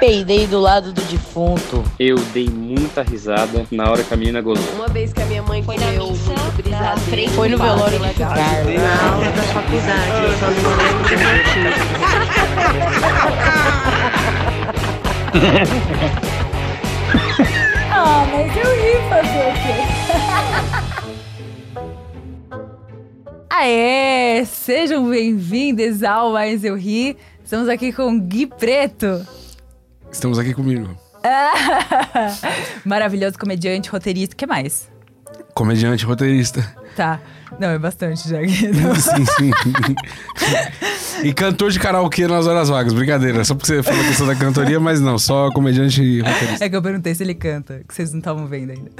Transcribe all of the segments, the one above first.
peidei do lado do defunto. Eu dei muita risada na hora que a menina gozou. Uma vez que a minha mãe Foi na missa brisadeiro. Foi no velório de Carlos. Na aula da faculdade, eu só não lembro do motivo. Ah, mas eu ri fazer o quê? Aê! Sejam bem-vindos ao Mais Eu Ri. Estamos aqui com o Gui Preto. Estamos aqui comigo. Maravilhoso comediante, roteirista. O que mais? Comediante, roteirista. Tá. Não, é bastante já. Gui. Sim, sim. e cantor de karaokê nas horas vagas. Brincadeira, só porque você falou a questão da cantoria, mas não, só comediante e roteirista. É que eu perguntei se ele canta, que vocês não estavam vendo ainda.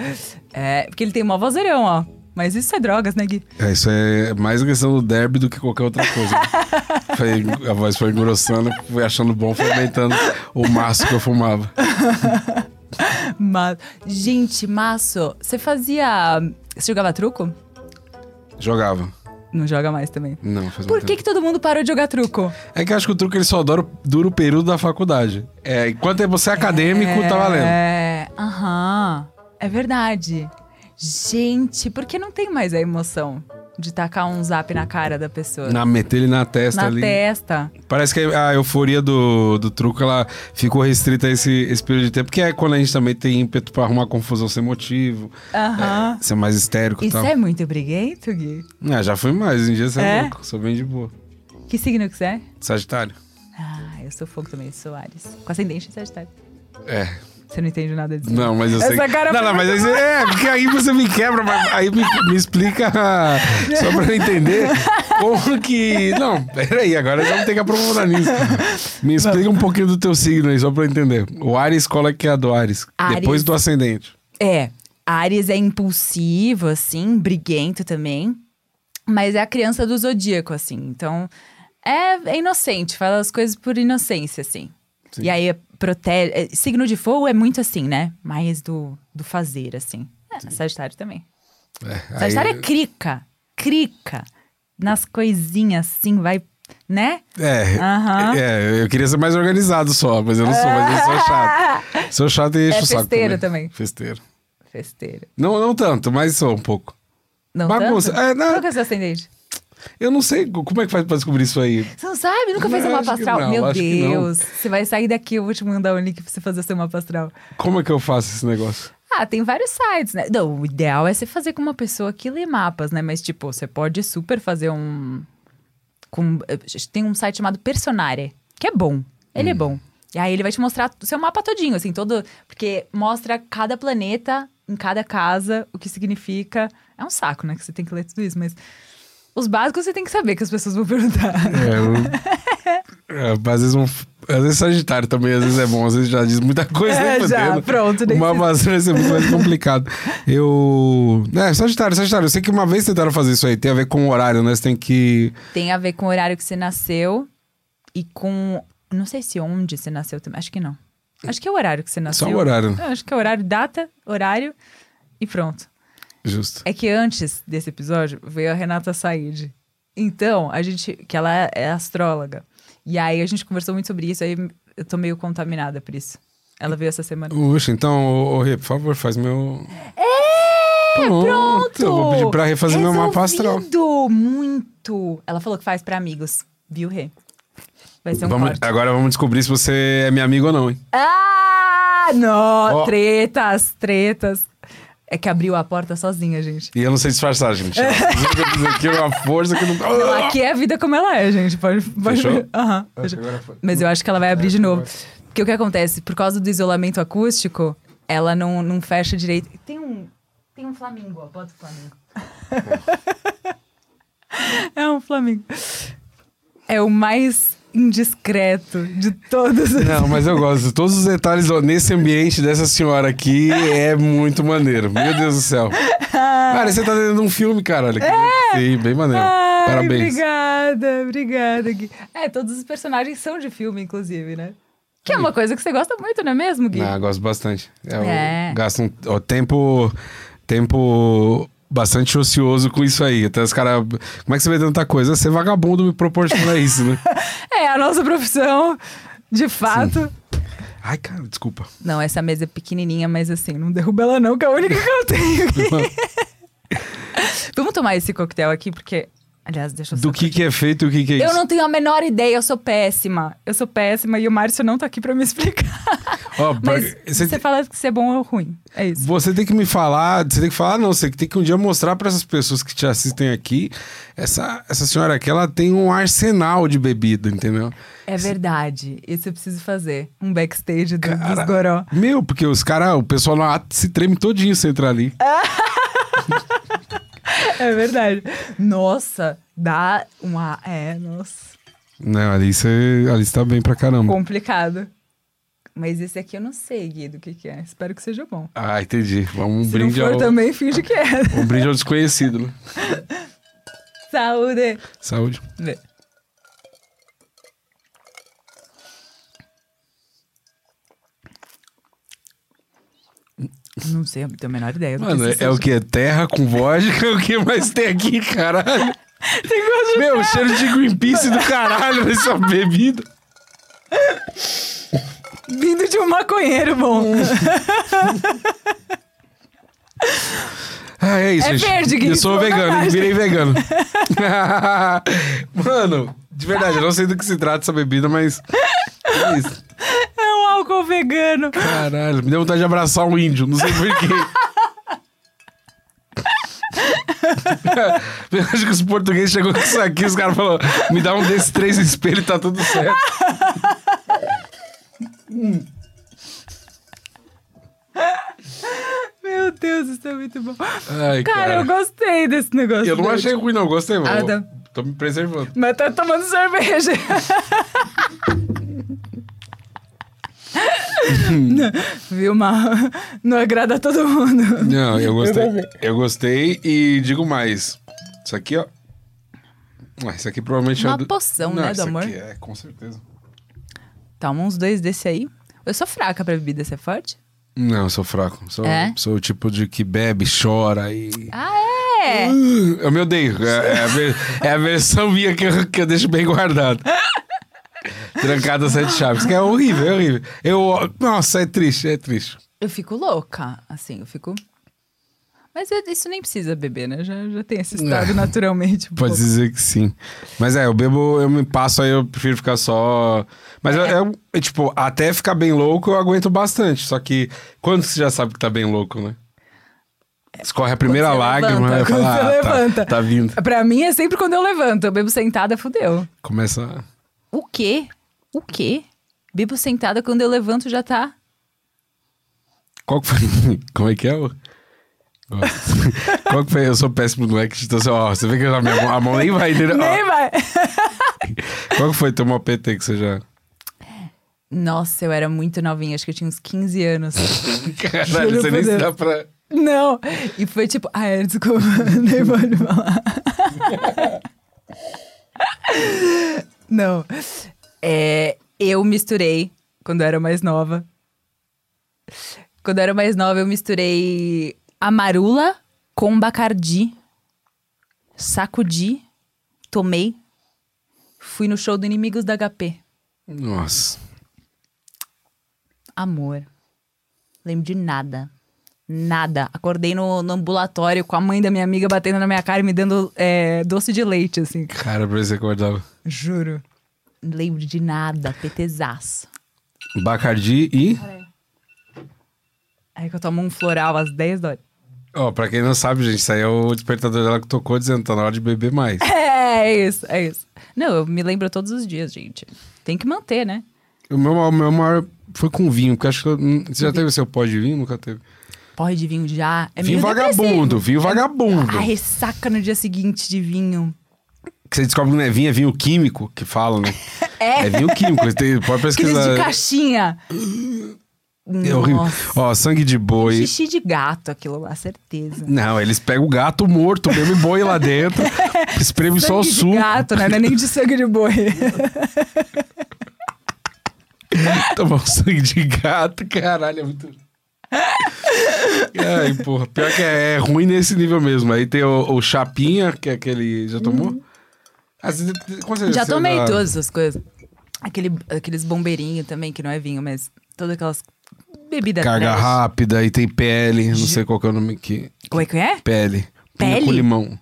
É, porque ele tem mó vozeirão, ó. Mas isso é drogas, né, Gui? É, isso é mais questão do derby do que qualquer outra coisa. Foi- a voz foi engrossando, fui achando bom, foi aumentando o maço que eu fumava. Mas, gente, Maço, você fazia. Você jogava truco? Jogava. Não joga mais também. Não, faz Por que, que todo mundo parou de jogar truco? É que eu acho que o truque ele só dura, dura o período da faculdade. É, enquanto você é acadêmico, tá valendo. É, aham. É verdade. Gente, por que não tem mais a emoção de tacar um zap na cara da pessoa? Na, meter ele na testa Na ali. testa. Parece que a euforia do, do truco ela ficou restrita a esse, esse período de tempo, que é quando a gente também tem ímpeto pra arrumar confusão sem motivo, Aham. ser mais histérico e Isso tal. é muito briguento, Gui? Ah, já fui mais, em dia você é, É? louco, sou bem de boa. Que signo que você é? Sagitário. Ah, eu sou fogo também, sou Ares. Com ascendente em Sagitário. É. Você não entende nada disso. Não, mas eu Essa sei. cara não, não, mas aí, é, porque aí você me quebra, mas aí me, me explica só pra eu entender como que. Não, peraí, agora vamos ter que aprofundar nisso. Me explica um pouquinho do teu signo aí, só pra eu entender. O Ares, qual é que é a do Ares? Áries. Depois do ascendente. É, Ares é impulsivo, assim, briguento também. Mas é a criança do zodíaco, assim. Então, é, é inocente, fala as coisas por inocência, assim. Sim. E aí, protege. é, signo de fogo é muito assim, né? Mais do, do fazer, assim. É, Sagitário também. É, aí- Sagitário é crica. Crica. Nas coisinhas, assim, vai. Né? É, Aham. é, eu queria ser mais organizado só, mas eu não sou, mas eu sou chato. Sou chato e encho É o saco. festeiro também. Festeiro. Festeira. Não, não tanto, mas sou um pouco. Não Bagunça. tanto? É, não. Qual que é o seu ascendente? Eu não sei como é que faz pra descobrir isso aí. Você não sabe? Nunca fez Não, um que astral? não, Meu. Deus. Você vai sair daqui, eu vou te mandar um link pra você fazer seu mapa astral. Como é que eu faço esse negócio? Ah, tem vários sites, né? Não, o ideal é você fazer com uma pessoa que lê mapas, né? Mas, tipo, você pode super fazer um. Com... Tem um site chamado Personare, que é bom. Ele Hum. é bom. E aí ele vai te mostrar o seu mapa todinho, assim, todo. Porque mostra cada planeta em cada casa, o que significa. É um saco, né? Que você tem que ler tudo isso, mas. Os básicos você tem que saber que as pessoas vão perguntar. É, eu- é, às vezes um, às vezes Sagitário também, às vezes é bom, às vezes já diz muita coisa. É, nem já, pronto, nem Uma maçã vai ser muito mais complicado. Eu. É, Sagitário, Sagitário. Eu sei que uma vez tentaram fazer isso aí, tem a ver com o horário, né? Você tem que. Tem a ver com o horário que você nasceu e com. Não sei se onde você nasceu também. Acho que não. Acho que é o horário que você nasceu. Só o horário. Eu acho que é horário, data, horário e pronto. Justo. É que antes desse episódio veio a Renata Said. Então, a gente. Que ela é astróloga. E aí a gente conversou muito sobre isso, aí eu tô meio contaminada por isso. Ela veio essa semana. Puxa, então, ô, ô, Rê, por favor, faz meu. É, Pronto! Eu vou pedir pra refazer meu mapa astral. Muito! Ela falou que faz pra amigos, viu, Rê? Vai ser um Vamos, corte. agora vamos descobrir se você é minha amiga ou não, hein? Ah, não! Ó. Tretas, tretas. É que abriu a porta sozinha, gente. E eu não sei disfarçar, gente. Aqui é uma força que não. Não, aqui é a vida como ela é, gente. Pode, pode... Fechou? Acho fechou. foi. Mas eu acho que ela vai abrir de novo. Porque o que acontece? Por causa do isolamento acústico, ela não, não fecha direito. Tem um, tem um flamingo, ó. Bota o flamingo. é um flamingo. É o mais indiscreto de todos. os- Não, mas eu gosto. Todos os detalhes ó, nesse ambiente dessa senhora aqui é muito maneiro. Meu Deus do céu. Cara, você tá dentro de um filme, cara. Olha que... Sim, bem maneiro. Ai, Parabéns. Obrigada, obrigada, Gui. É, todos os personagens são de filme, inclusive, né? Que é uma coisa que você gosta muito, não é mesmo, Gui? Ah, gosto bastante. É, eu É. gasto um ó, tempo, tempo bastante ocioso com isso aí. Até os caras. Como é que você vê tanta coisa? Ser vagabundo me proporciona isso, né? É a nossa profissão, de fato. Ai, cara, desculpa. Não, essa mesa é pequenininha, mas assim, não derruba ela não, que é a única que eu tenho aqui. Vamos tomar esse coquetel aqui, porque... Aliás, deixa eu. Do que que é feito e o que que é isso? Eu não tenho a menor ideia, eu sou péssima. Eu sou péssima e o Márcio não tá aqui pra me explicar. Pra- Mas você, você fala que se é bom ou ruim. É isso. você tem que me falar, você tem que falar, não, você tem que um dia mostrar pra essas pessoas que te assistem aqui, essa, essa senhora aqui, ela tem um arsenal de bebida, entendeu? É verdade. Isso eu preciso fazer. Um backstage do, Cara, dos goró. Meu, porque os caras, o pessoal lá se treme todinho se entrar ali. É verdade. Nossa, dá uma. É, nossa. Não, ali você ali você tá bem pra caramba. Complicado. Mas esse aqui eu não sei, Guido, o que, que é. Espero que seja bom. Ah, entendi. Vamos um Se brinde não for ao, também, finge que é. um brinde ao desconhecido, né? Saúde! Saúde. Vê. Não sei, não tenho a menor ideia. do que Mano, é, é o que? Terra com vodka? O que mais tem aqui, caralho? Tem gosto de Meu, cheiro de Greenpeace do caralho nessa bebida. Vindo de um maconheiro bom. Ah, é isso, É gente. verde, Gui, Eu sou vegano, virei vegano. Mano, de verdade, eu não sei do que se trata essa bebida, mas. É isso. Álcool vegano. Caralho, me deu vontade de abraçar um índio, não sei porquê. Eu acho que os portugueses chegou com isso aqui, os caras falaram: me dá um desses três espelhos e tá tudo certo. Meu Deus, isso é muito bom. Ai, Cara, cara. eu gostei desse negócio. Eu não verde. achei ruim, não. Gostei, mano. Ah, tá. Tô me preservando. Mas tá tomando cerveja. Viu, Mal? Não agrada a todo mundo. Não, eu gostei. Eu gostei e digo mais. Isso aqui, ó. Ah, Isso aqui provavelmente Uma é do... poção, Não, né, do amor? Aqui é, com certeza. Toma uns dois desse aí. Eu sou fraca pra bebida, você é forte? Não, eu sou fraco. Sou, É? sou o tipo de que bebe, chora e. Ah, é? Eu me odeio. É, é a, ver- é a versão minha que eu, que eu deixo bem guardado. Trancada sete chaves. Que é horrível, é horrível. Eu. Nossa, é triste, é triste. Eu fico louca, assim, eu fico... Mas é- isso nem precisa beber, né? Já, já tem esse estado É. naturalmente. um Pode pouco. dizer que sim. Mas é, eu bebo, eu me passo aí, eu prefiro ficar só. Mas eu, eu- eu, tipo, até ficar bem louco eu aguento bastante. Só que quando você já sabe que tá bem louco, né? Escorre a primeira lágrima, levanta, né? quando Fala, você ah, tá, levanta." tá vindo. Pra mim é sempre quando eu levanto. Eu bebo sentada, fudeu. Começa. a- O quê? O quê? Bebo sentada quando eu levanto já tá. Qual que foi? Como é que é? Qual que foi? Eu sou péssimo no act, então assim, ó, você vê que a, minha mão, a mão nem vai, entendeu? Ó, Nem vai. qual que foi teu maior PT que você já. Nossa, eu era muito novinha, acho que eu tinha uns 15 anos. Caralho, você nem se dá pra. Não. E foi tipo, ah, é, desculpa, nem pode falar. Não. É, eu misturei quando eu era mais nova. Quando eu era mais nova, eu misturei amarula com bacardi. Sacudi, tomei. Fui no show do Inimigos da HP. Nossa. Amor. Lembro de nada. Nada. Acordei no, no ambulatório com a mãe da minha amiga batendo na minha cara e me dando é, doce de leite, assim. Cara, pra você acordava. Juro. Lembro de nada. PTzaço. Bacardi e. Aí que eu tomo um floral às 10 horas. Ó, pra quem não sabe, gente, isso aí é o despertador dela que tocou dizendo tá na hora de beber mais. É, é isso, é isso. Não, eu me lembro todos os dias, gente. Tem que manter, né? o, meu, o meu maior foi com vinho, porque acho que. eu- hum, Você já teve seu pó de vinho? Nunca teve. Porre de vinho já. É vinho vagabundo, depressivo. vinho vagabundo. A ressaca no dia seguinte de vinho. Que você descobre que não é vinho, é vinho químico, que fala, né? É. É vinho químico, tem- pode Aqueles pesquisar. de caixinha. É horrível. Ó, sangue de boi. Xixi de gato, aquilo lá, certeza. Não, eles pegam o gato morto mesmo boi lá dentro, espreme só o suco. gato, né? Não é nem de sangue de boi. Tomar um sangue de gato, caralho, é muito. Ai, porra. Pior que é, é ruim nesse nível mesmo. Aí tem o, o Chapinha, que é aquele. Já tomou? Ah, você-. Já tomei dá- todas essas coisas. Aquele, aqueles bombeirinhos também, que não é vinho, mas todas aquelas bebidas Carga trash. rápida e tem PL, não sei qual que é o nome que. Como é que é? PL. Pinga PL? com limão.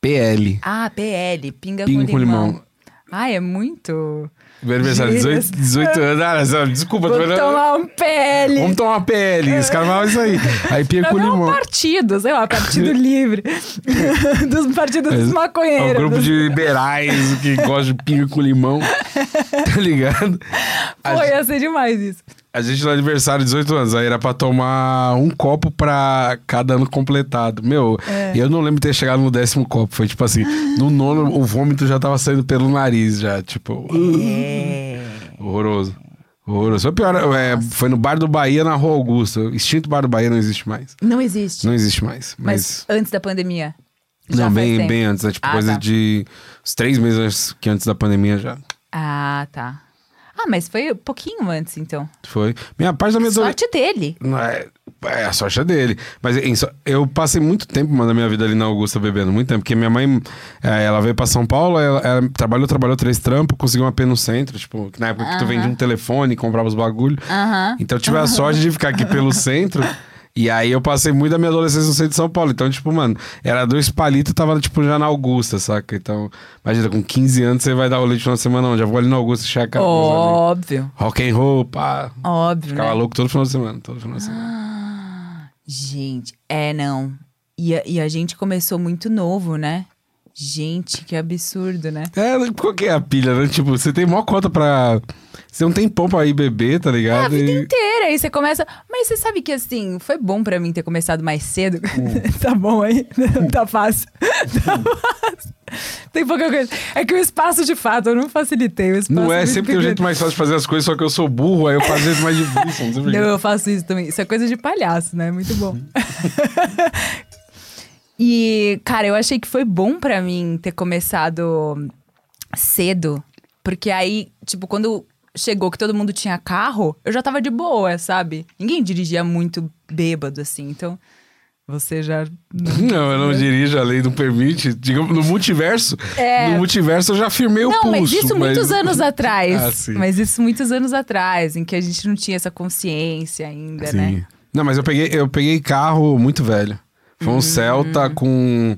PL. Ah, PL, pinga, Pinga com, com limão. limão. Ai, é muito... Meu aniversário, 18, 18 anos. Ah, não, desculpa, tô vendo. tomar um PL. Vamos tomar PL. Esse cara fala isso aí. Aí pinga com Não é um limão. partido, sei lá, partido livre. dos partidos dos É um maconheiros. grupo de liberais que gosta de pinga com limão. Tá ligado? Pô, ia ser demais isso. A gente no aniversário de 18 anos, aí era pra tomar um copo pra cada ano completado. Meu, É. eu não lembro de ter chegado no décimo copo. Foi tipo assim, no nono o vômito já tava saindo pelo nariz, já. Tipo, É. horroroso. Horroroso. Foi pior, é, foi no Bar do Bahia, na Rua Augusta. O extinto Bar do Bahia não existe mais. Não existe. Não existe mais. Mas, Mas, antes da pandemia. não, bem, bem antes, né? Tipo, Ah, coisa tá. de uns três meses antes, que antes da pandemia já. Ah, tá. Ah, mas foi um pouquinho antes, então. Foi. Minha parte da minha. Sorte dele. Não é, é, a sorte é dele. Mas em eu passei muito tempo da minha vida ali na Augusta bebendo, muito tempo. Porque minha mãe, é, ela veio pra São Paulo, ela, ela trabalhou, trabalhou três trampos, conseguiu uma P no centro, tipo, na época que tu vendia um telefone, comprava os bagulho. Aham. Então eu tive a sorte de ficar aqui pelo centro. E aí eu passei muito da minha adolescência no centro de São Paulo. Então, tipo, mano, era dois palitos, tava, tipo, já na Augusta, saca? Então, imagina, com 15 anos você vai dar o leite na semana, não. Já vou ali na Augusta checar. Óbvio. Rock and roll, pá. Óbvio, Ficava né? louco todo final de semana, todo final de semana. Gente, é não. E a, e a gente começou muito novo, né? Gente, que absurdo, né? É, qual que é a pilha, né? Tipo, você tem maior cota pra. Você não tem pão pra ir beber, tá É a ligado? vida E- inteira. Aí você começa. Mas você sabe que assim, foi bom pra mim ter começado mais cedo. Hum. tá bom aí? tá fácil. Tá fácil. Tem pouca coisa. É que o espaço de fato, eu não facilitei o espaço. Não é, sempre tem um jeito mais fácil de fazer as coisas, só que eu sou burro, aí eu faço o jeito mais difícil. Não. Não, eu faço isso também. Isso é coisa de palhaço, né? Muito bom. E, cara, eu achei que foi bom pra mim ter começado cedo. Porque aí, tipo, quando chegou que todo mundo tinha carro, eu já tava de boa, sabe? Ninguém dirigia muito bêbado, assim. Então, você já. Não, eu não dirijo, a lei não permite. Digamos, no multiverso, É. no multiverso eu já firmei o Não, pulso. mas isso muitos anos atrás. Ah, sim. Mas isso muitos anos atrás, em que a gente não tinha essa consciência ainda, Sim. né? Não, mas eu peguei, eu peguei carro muito velho. Foi Hum. um Celta com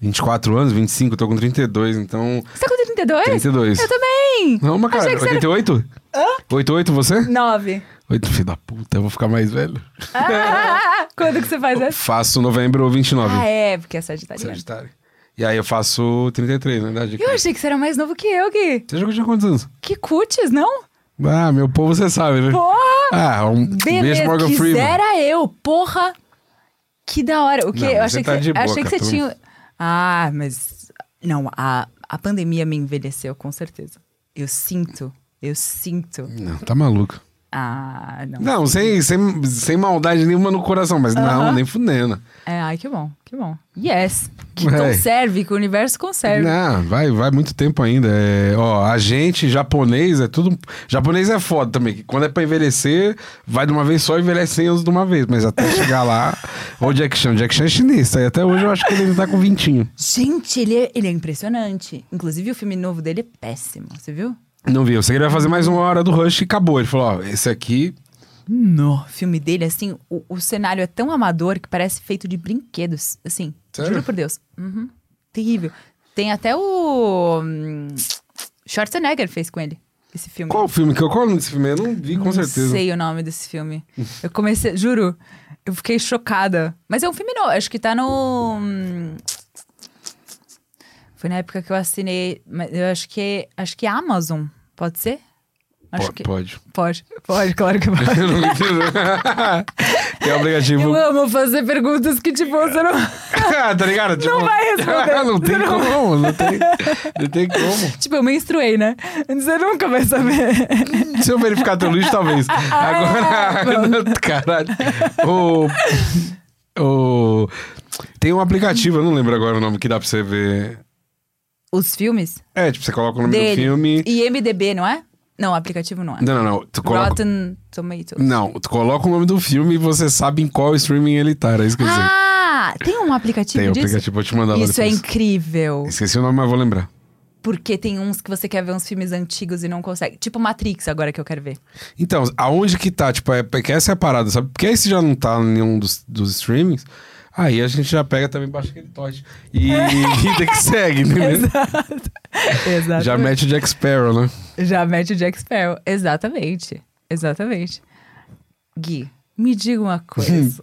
24 anos, 25, eu tô com 32, então. Você tá com 32? 32. Eu também! Não, mas cara, Achei que você era- 88? Hã? 88 você? Nove. 8, filho da puta, eu vou ficar mais velho. Ah, quando que você faz essa? Faço novembro 29. Ah, é, porque é sagitariano. Sagitário. E aí eu faço 33, na verdade. Eu achei que você era mais novo que eu, Gui. Você jogou tinha quantos anos? Que cutis, não? Ah, meu povo você sabe, né? Porra! Ah, um beijo Beleza, Morgan Freeman. quisera eu, porra! Que da hora. O quê? Não, eu achei você tá que, de boa, achei que você tinha... Ah, mas... Não, a, a pandemia me envelheceu, com certeza. Eu sinto, eu sinto. Não, tá maluco. Ah, não. Não, sem, sem, sem maldade nenhuma no coração, mas não, nem fudendo. É, ai, que bom, que bom. Yes. Que Vai. conserve, que o universo conserve. Não, vai, vai muito tempo ainda. É, ó, a gente, japonês, é tudo. Japonês é foda também. que Quando é pra envelhecer, vai de uma vez só e envelhece 100 anos de uma vez. Mas até chegar lá. Ô, Jack Chan, Jack Chan é chinês. tá? E até hoje eu acho que ele ainda tá com vintinho. Gente, ele é, ele é impressionante. Inclusive, o filme novo dele é péssimo, você viu? Não vi. Eu sei que ele vai fazer mais uma hora do Rush e acabou. Ele falou: ó, esse aqui. No filme dele, assim, o, o cenário é tão amador que parece feito de brinquedos. Assim, Sério? juro por Deus. Uhum. Terrível. Tem até o. hum, Schwarzenegger fez com ele, esse filme. Qual o filme? Qual é o nome desse filme? Eu não vi, com Não certeza. sei o nome desse filme. Eu comecei, juro, eu fiquei chocada. Mas é um filme novo, acho que tá no. Foi na época que eu assinei. mas Eu acho que acho que é Amazon, pode ser? Acho Po- que Pode. pode, pode, claro que pode. Eu não entendo. é o aplicativo. Eu amo fazer perguntas que, tipo, você não. tá ligado? Tipo, vai responder. não tem Não. como, não tem, não tem como. Tipo, eu menstruei, né? Você nunca vai saber. Se eu verificar teu lixo, talvez. Agora, caralho. O, o, tem um aplicativo, eu não lembro agora o nome que dá pra você ver. Os filmes É, tipo, você coloca o nome do dele. filme. E MDB, não é? Não, o aplicativo não é. Não, não, não. Tu coloca... Rotten Tomatoes. Não, tu coloca o nome do filme e você sabe em qual streaming ele tá. Era isso que eu. Ah, tem um aplicativo Tem o disso? aplicativo, vou te mandar lá Isso é depois. incrível. Esqueci o nome, mas vou lembrar. porque tem uns que você quer ver uns filmes antigos e não consegue. Tipo Matrix, agora que eu quero ver. Então, aonde que tá? Tipo, é, porque essa é a parada, sabe? Porque aí se já não tá em nenhum dos, dos streamings, aí a gente já pega também, baixa aquele tote. E vida que segue, entendeu? Exato. Já mete o Jack Sparrow, né? Já mete o Jack Sparrow. Exatamente. Exatamente. Gui, me diga uma coisa.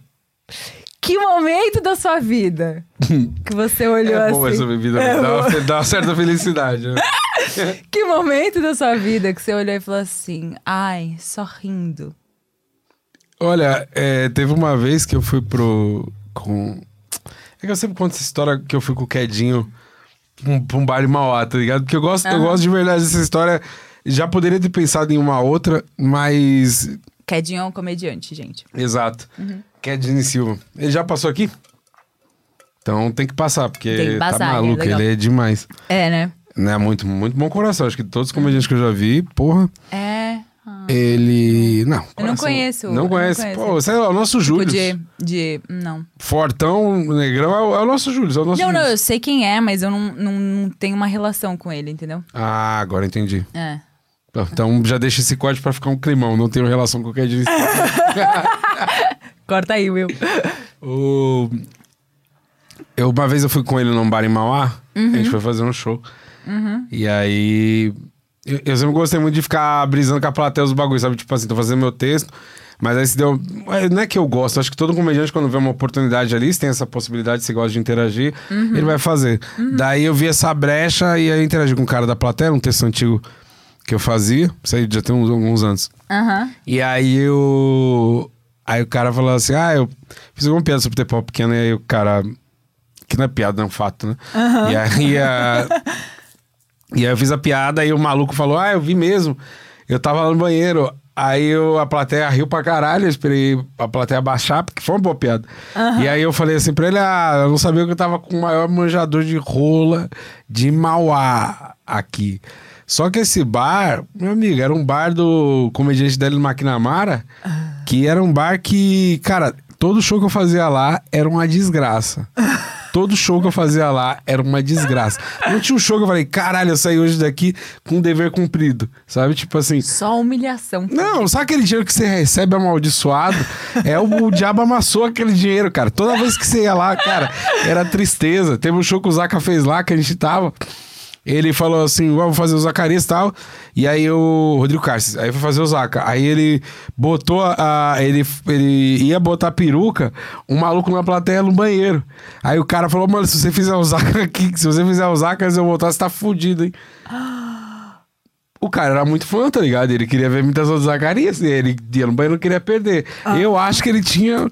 que momento da sua vida que você olhou É assim? bom essa bebida, É dá, uma, dá uma certa felicidade. Né? Que momento da sua vida que você olhou e falou assim: ai, só rindo. Olha, é, teve uma vez que eu fui pro. Com... É que eu sempre conto essa história que eu fui com o Quedinho pra um, um em Mauá, tá ligado? Porque eu gosto, eu gosto de verdade dessa história. Já poderia ter pensado em uma outra, mas. Quedinho é um comediante, gente. Exato. Quedinho Silva. Ele já passou aqui? Então tem que passar, porque que tá passar, é maluco, legal. ele é demais. É, né? Né? Muito, muito bom coração. Acho que todos os comediantes que eu já vi, porra, É. ele. Não. Eu não coração- conheço, Não não conhece. conheço. Pô, lá, o nosso Júlio. Tipo de, de. Não. Fortão, negrão, é o, é o nosso Júlio. É o nosso Não, não, Júlio. eu sei quem é, mas eu não, não, não tenho uma relação com ele, entendeu? Ah, agora entendi. É. Então já deixa esse código pra ficar um climão. Não tenho relação com o Quedinho Corta aí, Will. O... Eu, uma vez eu fui com ele num bar em Mauá, a Uhum. gente foi fazer um show. E aí. Eu, eu sempre gostei muito de ficar brisando com a plateia os bagulhos, sabe? Tipo assim, tô fazendo meu texto. Mas aí se deu. é, Não é que eu gosto, acho que todo comediante, quando vê uma oportunidade ali, se tem essa possibilidade, se gosta de interagir, Uhum. ele vai fazer. Daí eu vi essa brecha e aí interagi com o cara da plateia, um texto antigo que eu fazia. Isso aí já tem uns, alguns anos. Aham. E aí eu. Aí o cara falou assim: Ah, eu fiz alguma piada sobre pau pequeno, e aí o cara. Que não é piada, é um fato, né? E aí a. E aí eu fiz a piada, aí o maluco falou: Ah, eu vi mesmo. Eu tava lá no banheiro. Aí eu, a plateia riu pra caralho, eu esperei a plateia baixar, porque foi uma boa piada. E aí eu falei assim pra ele: Ah, eu não sabia que eu tava com o maior manjador de rola de Mauá aqui. Só que esse bar, meu amigo, era um bar do comediante dele no McNamara, que era um bar que, cara, todo show que eu fazia lá era uma desgraça. Todo show que eu fazia lá era uma desgraça. Não tinha um show que eu falei, caralho, eu saí hoje daqui com um dever cumprido. Sabe? Tipo assim. Só humilhação. Não, sabe aquele dinheiro que você recebe amaldiçoado? É o, o diabo amassou aquele dinheiro, cara. Toda vez que você ia lá, cara, era tristeza. Teve um show que o Zaca fez lá, que a gente tava. Ele falou assim: "Ó, vou fazer o Zacarias e tal. E aí o Rodrigo Carces, aí foi fazer o Zaca. Aí ele botou a. a- ele, ele ia botar a peruca, um maluco na plateia no banheiro. Aí o cara falou: mano, se você fizer o Zaca aqui, se você fizer o Zaca, eu voltar, você tá fudido, hein? O cara era muito fã, tá ligado? Ele queria ver imitação do Zacarias. Ele ia no banheiro não queria perder. Eu acho que ele tinha.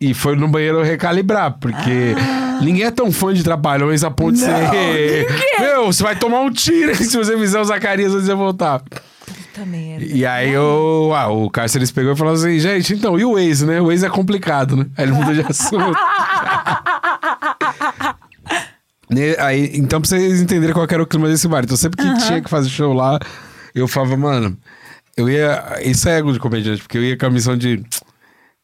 E foi no banheiro recalibrar, porque ninguém é tão fã de Trapalhões a ponto de ser. Meu, você vai tomar um tiro se você fizer o Zacarias antes de voltar. Puta merda. E aí eu, ah, o Cárceres pegou e falou assim: gente, então, e o Waze, né? O Waze é complicado, né? Aí ele mudou de assunto. Ne- aí, então, pra vocês entenderem qual que era o clima desse bar. Então, sempre que tinha que fazer show lá, eu falava, mano, eu ia. Isso é ego de comediante, porque eu ia com a missão de.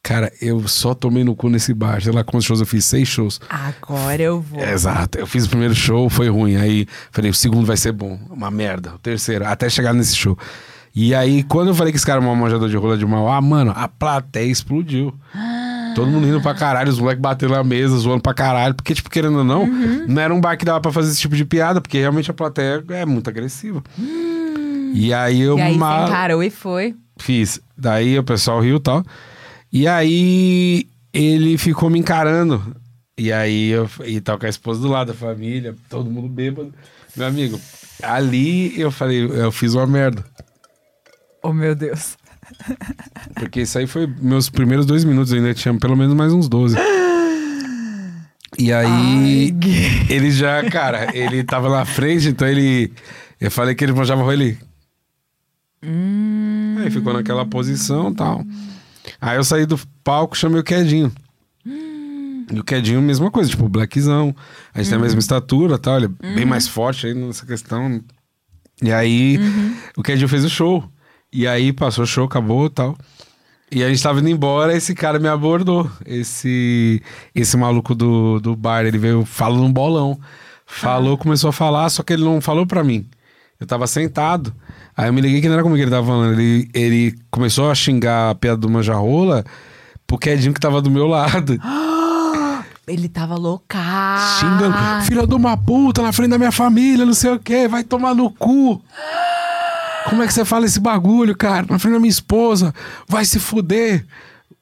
Cara, eu só tomei no cu nesse bar. Sei lá quantos shows eu fiz, seis shows. Agora eu vou. Exato. Eu fiz o primeiro show, foi ruim. Aí falei, o segundo vai ser bom. Uma merda. O terceiro, até chegar nesse show. E aí, quando eu falei que esse cara é um manjador de rola de mal, ah, mano, a plateia explodiu. Todo mundo rindo pra caralho, os moleques batendo na mesa, zoando pra caralho. Porque, tipo, querendo ou não, Uhum. não era um bar que dava pra fazer esse tipo de piada, porque realmente a plateia é muito agressiva. E aí eu Hum. E aí ma- você encarou e foi. Fiz. Daí o pessoal riu e tal. E aí ele ficou me encarando. E aí eu e tal com a esposa do lado, a família, todo mundo bêbado. Meu amigo, ali eu falei, eu fiz uma merda. Oh, meu Deus. Porque isso aí foi meus primeiros dois minutos, ainda tinha pelo menos mais uns 12. E aí, ele já, cara, ele tava na frente, então ele. Eu falei que ele manjava rola, ele. Aí ficou naquela posição e tal. Aí eu saí do palco, chamei o Quedinho. E o Quedinho, mesma coisa, tipo, blackzão. A gente tem a mesma estatura e tal, ele é bem mais forte aí nessa questão. E aí, o Quedinho fez o show. E aí passou o show, acabou e tal. E a gente tava indo embora, esse cara me abordou. Esse esse maluco do, do bar, ele veio falando um bolão. falou, começou a falar, só que ele não falou pra mim. Eu tava sentado. Aí eu me liguei que não era comigo que ele tava falando. Ele, ele começou a xingar a piada do manjarrola pro Quedinho que tava do meu lado. Ele tava loucaço. Xingando, filha de uma puta na frente da minha família, não sei o quê, vai tomar no cu. Como é que você fala esse bagulho, cara? Na frente da minha esposa, vai se fuder.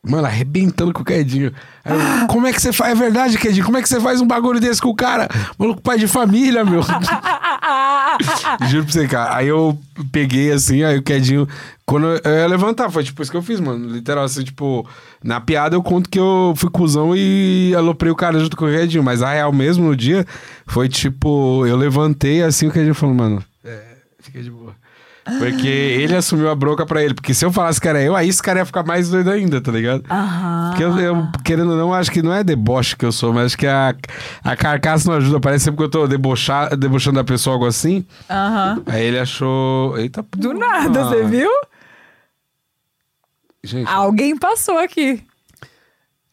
Mano, arrebentando com o Quedinho. Aí eu, Como é que você faz? É verdade, Quedinho? Como é que você faz um bagulho desse com o cara? Maluco, pai de família, meu. Juro pra você, cara. Aí eu peguei assim, aí o Quedinho. Quando eu, eu ia levantar, foi tipo isso que eu fiz, mano. Literal, assim, tipo, na piada eu conto que eu fui cuzão e aloprei o cara junto com o Quedinho. Mas a real mesmo no dia foi tipo, eu levantei assim, o Quedinho falou, mano, é, fica de boa. Porque ele assumiu a bronca pra ele. Porque se eu falasse que era eu, aí esse cara ia ficar mais doido ainda, tá ligado? Aham. Porque eu, eu, querendo ou não, acho que não é deboche que eu sou, mas acho que a, a carcaça não ajuda. Parece sempre que eu tô debochar, debochando da pessoa, algo assim. Aham. Aí ele achou. Eita, Do porra. nada, você viu? Gente, Alguém passou aqui.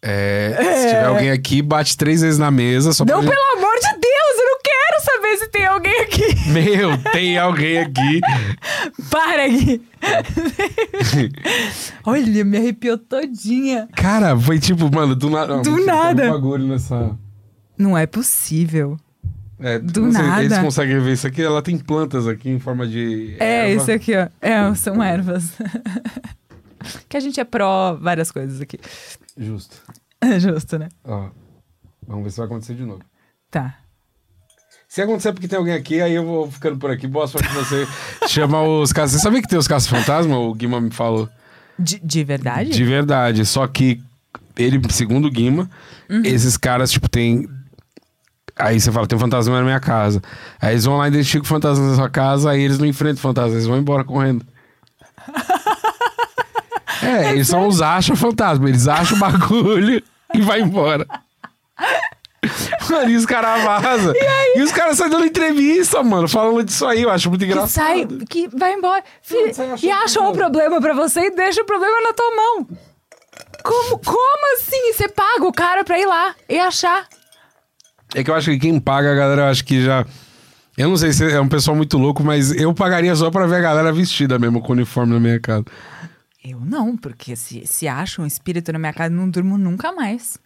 é, se tiver alguém aqui, bate três vezes na mesa. Só pra Não, gente- pelo amor de saber se tem alguém aqui. Meu, tem alguém aqui. Para aqui. Olha, me arrepiou todinha. Cara, foi tipo, mano, do nada. não, Do tem nada. Um bagulho nessa. Não é possível. É, Do sei, nada. Eles conseguem ver isso aqui. Ela tem plantas aqui em forma de. É, erva. isso aqui, ó. É, são ervas. que a gente é pró várias coisas aqui. Justo. É justo, né? Ó. Vamos ver se vai acontecer de novo. Tá. Se acontecer porque tem alguém aqui, aí eu vou ficando por aqui. Boa sorte pra você chamar os caças. Você sabia que tem os caças fantasma? O Guima me falou. De, de verdade? De verdade. Só que ele, segundo o Guima, Uhum. esses caras, tipo, tem. Aí você fala, tem um fantasma na minha casa. Aí eles vão lá, identificam o fantasma na sua casa, aí eles não enfrentam o fantasma, eles vão embora correndo. é, eles são os acha-fantasma. Eles acham o bagulho e vai embora. Mano, e os caras vazam. E, os caras saem dando entrevista, mano, falando disso aí. Eu acho muito Que engraçado. sai, que vai embora. Filho, e acham que- o problema pra você e deixa o problema na tua mão. Como, como assim? Você paga o cara pra ir lá e achar. É que eu acho que quem paga, a galera, eu acho que já. Eu não sei se é um pessoal muito louco, mas eu pagaria só pra ver a galera vestida mesmo com uniforme na minha casa. Eu não, porque se, se acha um espírito na minha casa, eu não durmo nunca mais.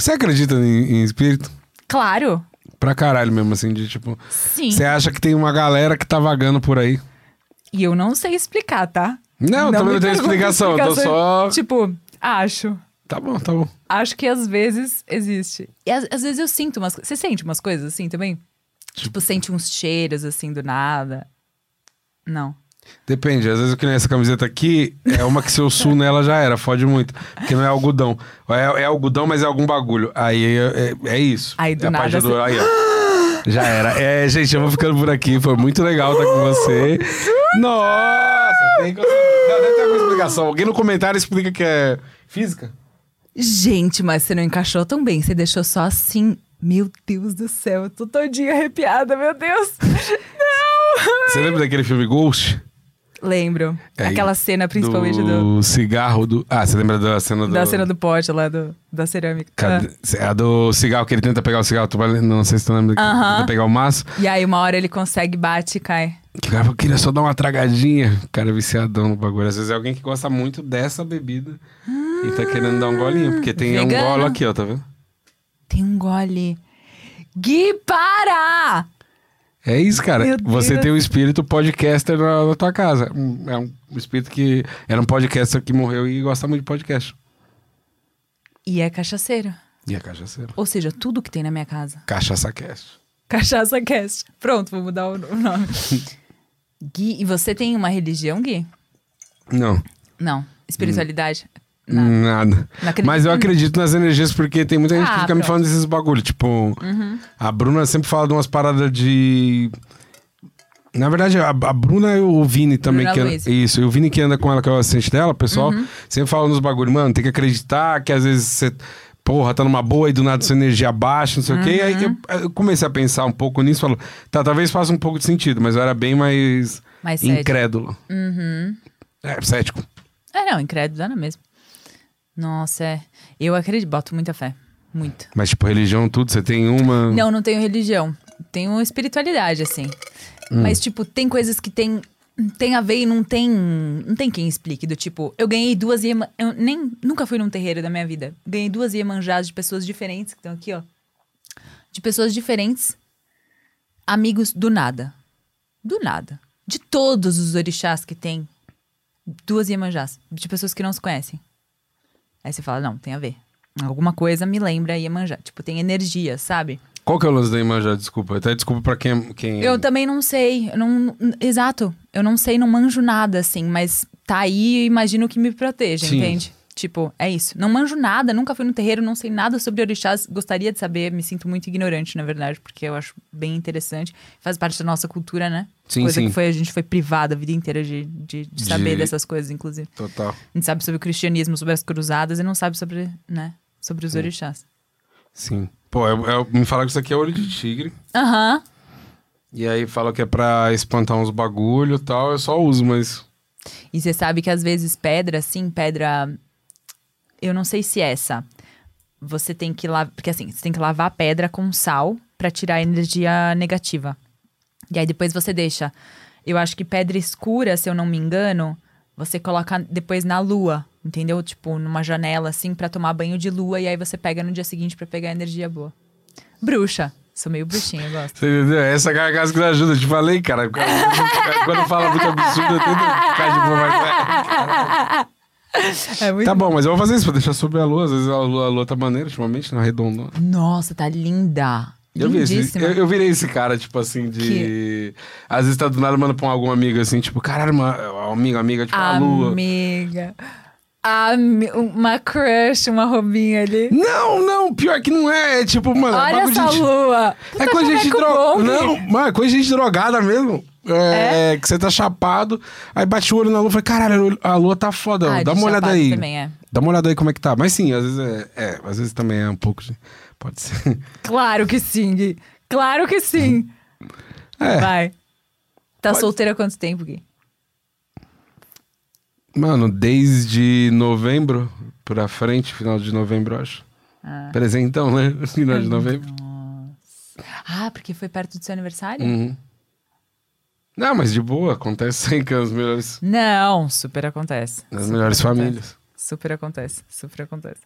Você acredita em, em espírito? Claro. Pra caralho mesmo, assim, de tipo. Sim. Você acha que tem uma galera que tá vagando por aí? E eu não sei explicar, tá? Não, também não pergunta explicação, eu tô só. Tipo, acho. Tá bom, tá bom. Acho que às vezes existe. E às, às vezes eu sinto umas coisas. Você sente umas coisas assim também? Tipo, sente uns cheiros assim do nada. Não. Depende, às vezes eu que nem essa camiseta aqui, é uma que se eu suo nela já era, fode muito. Porque não é algodão. É, é algodão, mas é algum bagulho. Aí é, é- é isso. Aí do é nada parte do- Aí, ó. Já era. É, gente, eu vou ficando por aqui. Foi muito legal estar com você. Nossa, tem que... Não, deve ter alguma explicação. Alguém no comentário explica que é física? Gente, mas você não encaixou tão bem. Você deixou só assim. Meu Deus do céu, eu tô todinha arrepiada, meu Deus. Não! Você lembra daquele filme Ghost? Lembro. É, Aquela cena, principalmente do, do cigarro do. Ah, você lembra da cena do. da cena do pote lá, do, da cerâmica. Cadê? É a do cigarro, que ele tenta pegar o cigarro. Tu vai... Não sei se tu lembra. que Aham. Tenta pegar o maço. Ah. E aí, uma hora ele consegue, bate e cai. Que cara falou, queria só dar uma tragadinha. O cara é viciadão no bagulho. Às vezes é alguém que gosta muito dessa bebida e tá querendo dar um golinho. Porque tem um Vegano. golo aqui, ó, tá vendo? Tem um gole. Gui, para! É isso, cara. Meu Você Deus. tem um espírito podcaster na, na tua casa. Um- É um espírito que era um podcaster que morreu e gosta muito de podcast. E é cachaceiro. E é cachaceiro. Ou seja, tudo que tem na minha casa. Cachaça Cast. Cachaça Cast. Pronto, vou mudar o nome. Gui, e você tem uma religião, Gui? Não, Não. Espiritualidade? Nada. Mas eu acredito nas energias porque tem muita gente que Ah, fica me pronto. Uhum. falando desses bagulho. Tipo, a Bruna sempre fala de umas paradas de. Na verdade, a, a Bruna e o Vini também. Bruna que anda- isso, e o Vini que anda com ela, que é o assistente dela, o pessoal, Uhum. sempre fala nos bagulho, mano, tem que acreditar que às vezes você. Porra, tá numa boa e do nada sua energia baixa, não sei o quê. E aí eu, Uhum. eu comecei a pensar um pouco nisso, falo, tá, talvez faça um pouco de sentido, mas eu era bem mais, Mais incrédulo. Uhum. É, cético. É, não, incrédulo era mesmo. Nossa, é. Eu acredito, boto muita fé. Muita. Mas, tipo, religião, tudo, você tem uma. Não, não tenho religião. tenho espiritualidade, assim. Hum. Mas, tipo, tem coisas que tem, tem a ver e não tem. Não tem quem explique. Do tipo, eu ganhei duas Iemanjás. Eu nem, nunca fui num terreiro da minha vida. Ganhei duas Iemanjás de pessoas diferentes, que estão aqui, ó. De pessoas diferentes, amigos do nada. Do nada. De todos os orixás que tem, duas Iemanjás. De pessoas que não se conhecem. Aí você fala, não, tem a ver. Alguma coisa me lembra Iemanjá. Tipo, tem energia, sabe? Qual que é o lance da Iemanjá? Desculpa. Até desculpa pra quem... quem... Eu também não sei. eu não, exato. Eu não sei, não manjo nada, assim. Mas tá aí e imagino que me proteja, Sim. entende? Tipo, é isso. Não manjo nada, nunca fui no terreiro, não sei nada sobre orixás. Gostaria de saber, me sinto muito ignorante, na verdade, porque eu acho bem interessante. Faz parte da nossa cultura, né? Sim, Coisa sim. que foi, a gente foi privada a vida inteira de, de, de saber De- dessas coisas, inclusive. Total. A gente sabe sobre o cristianismo, sobre as cruzadas e não sabe sobre, né? Sobre os orixás. Sim. Pô, eu, eu- me falaram que isso aqui é olho de tigre. Aham. E aí fala que é pra espantar uns bagulho e tal. Eu só uso, mas... E você sabe que às vezes pedra, assim, pedra. Eu não sei se é essa. Você tem que lavar. Porque assim, você tem que lavar a pedra com sal pra tirar a energia negativa. E aí depois você deixa. Eu acho que pedra escura, se eu não me engano, você coloca depois na lua. Entendeu? Tipo, numa janela, assim, pra tomar banho de lua. E aí você pega no dia seguinte pra pegar a energia boa. Bruxa. Sou meio bruxinha, eu gosto. Você entendeu? Essa garganta que ajuda. Eu te falei, cara. Quando fala muito absurdo, eu tento ficar de boa, mas... É muito Tá bom, mas eu vou fazer isso, vou deixar sobre a lua. Às vezes a lua, a lua tá maneira, ultimamente, na redondona. Nossa, tá linda. Eu, vi esse, eu, eu virei esse cara, tipo assim, de. Às vezes tá do nada, manda pra algum amigo assim, tipo, caralho, uma, amiga, amiga, tipo, a lua. Amiga. Ami- uma crush, uma robinha ali. Não, não, pior que não é. É tipo, mano, é Olha essa gente- lua. É coisa de gente drogada. bom, Não, mano, é coisa de gente drogada mesmo. É, que você tá chapado, aí bate o olho na lua e fala, caralho, a lua tá foda, Ah, dá de uma olhada aí. também é. Dá uma olhada aí como é que tá. Mas sim, às vezes é, é, às vezes também é um pouco de. Pode ser. Claro que sim, Gui. Claro que sim. É, Vai. Tá Pode- solteira há quanto tempo, Gui? mano, desde novembro pra frente, final de novembro, eu acho. Ah. Presentão, né? Final de novembro. Ah, porque foi perto do seu aniversário? Uhum. Não, mas de boa, acontece sempre as melhores, Não, super acontece. nas Super melhores acontece. famílias. Super acontece, super acontece.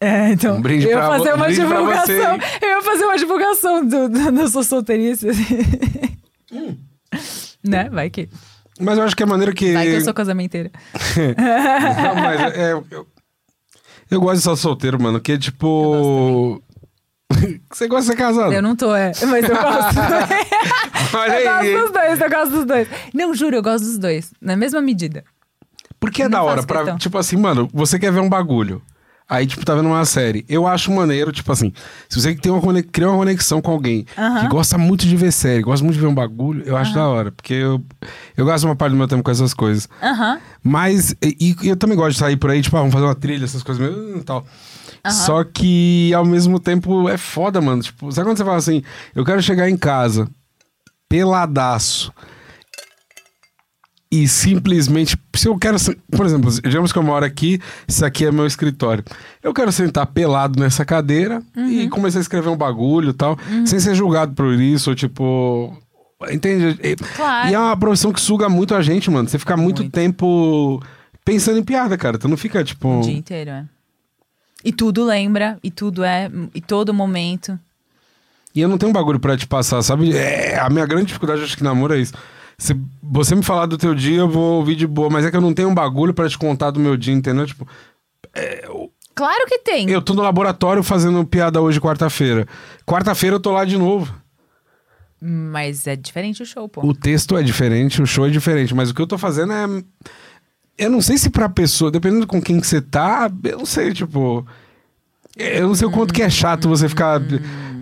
É, então. Um brinde eu ia fazer uma divulgação. você, eu ia fazer uma divulgação do, do, da sua solteirice. Hum. né? Vai que. Mas eu acho que a maneira que. Vai que eu sou casamenteira. Não, mas é- eu, eu gosto de estar solteiro, mano, que é tipo. Você gosta de ser casado? Eu não tô, é. Mas eu gosto. Olha eu aí. gosto dos dois, eu gosto dos dois. Não, juro, eu gosto dos dois. Na mesma medida. Porque é da hora pra. questão. Tipo assim, mano, você quer ver um bagulho. Aí, tipo, tá vendo uma série. Eu acho maneiro, tipo assim, se você tem uma cria uma conexão com alguém que gosta muito de ver série, gosta muito de ver um bagulho, eu acho da hora. Porque eu, eu gasto uma parte do meu tempo com essas coisas. Aham. Mas, e, e eu também gosto de sair por aí, tipo, ah, vamos fazer uma trilha, essas coisas mesmo e Só que, ao mesmo tempo, é foda, mano. Tipo, sabe quando você fala assim, eu quero chegar em casa, peladaço, e simplesmente, se eu quero, por exemplo, digamos que eu moro aqui, isso aqui é meu escritório. Eu quero sentar pelado nessa cadeira e começar a escrever um bagulho e tal, sem ser julgado por isso, ou tipo. Entende? Claro. E é uma profissão que suga muito a gente, mano. Você fica muito, Muito. tempo pensando em piada, cara. Tu não fica, tipo. O dia inteiro, é. E tudo lembra, e tudo é, e todo momento. E eu não tenho um bagulho pra te passar, sabe? É, a minha grande dificuldade, acho que namoro é isso. Se você me falar do teu dia, eu vou ouvir de boa, mas é que eu não tenho um bagulho pra te contar do meu dia, entendeu? Tipo, Claro que tem. eu tô no laboratório fazendo piada hoje, quarta-feira. Quarta-feira eu tô lá de novo. Mas é diferente o show, pô. O texto é diferente, o show é diferente, mas o que eu tô fazendo é. Eu não sei se pra pessoa, dependendo com quem que você tá, eu não sei, tipo. Eu não sei o quanto que é chato você ficar.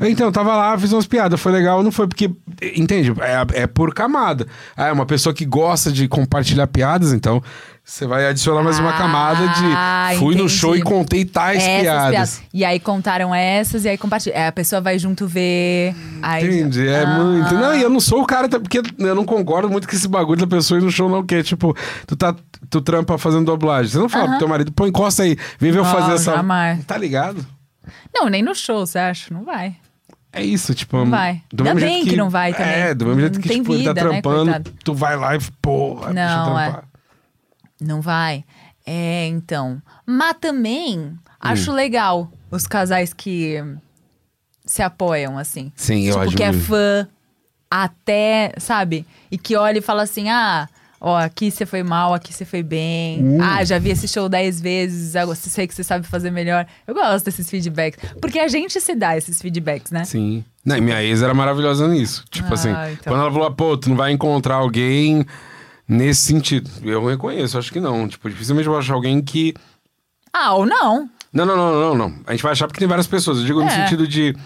Então, eu tava lá, fiz umas piadas, foi legal, não foi porque. Entende? É, é por camada. Ah, é uma pessoa que gosta de compartilhar piadas, então você vai adicionar mais uma Ah, camada de. Fui no entendi. show e contei tais Essas piadas. E aí contaram essas, e aí compartilha. É, a pessoa vai junto ver. Aí, Entendi, é Ah. muito. Não, e eu não sou o cara, porque eu não concordo muito com esse bagulho da pessoa ir no show, não, que é tipo, tu tá. Tu trampa fazendo dublagem. Você não fala pro teu marido, pô, encosta aí, vem ver eu Não, fazer essa. jamais. Tá ligado? Não, nem no show, você acha? Não vai. É isso, tipo. Não vai. Do Ainda mesmo bem jeito que não vai também. É, do mesmo jeito Não que tem tipo, ele tá vida, né, trampando, coitado. tu vai lá e, porra, deixa eu Não, é. trampar. Não vai. É, então. Mas também Hum. acho legal os casais que se apoiam, assim. Sim, eu tipo, acho que é fã até, sabe? E que olha e fala assim: ah, ó, aqui você foi mal, aqui você foi bem. Uh. Ah, já vi esse show dez vezes, agora sei que você sabe fazer melhor. Eu gosto desses feedbacks. Porque a gente se dá esses feedbacks, né? Sim. Não, e minha ex era maravilhosa nisso. Tipo Ah, assim, então. quando ela falou, pô, tu não vai encontrar alguém nesse sentido. Eu reconheço, acho que não. Tipo, dificilmente eu vou achar alguém que. Ah, ou não. Não, não, não, não, não. A gente vai achar porque tem várias pessoas. Eu digo no É. sentido de.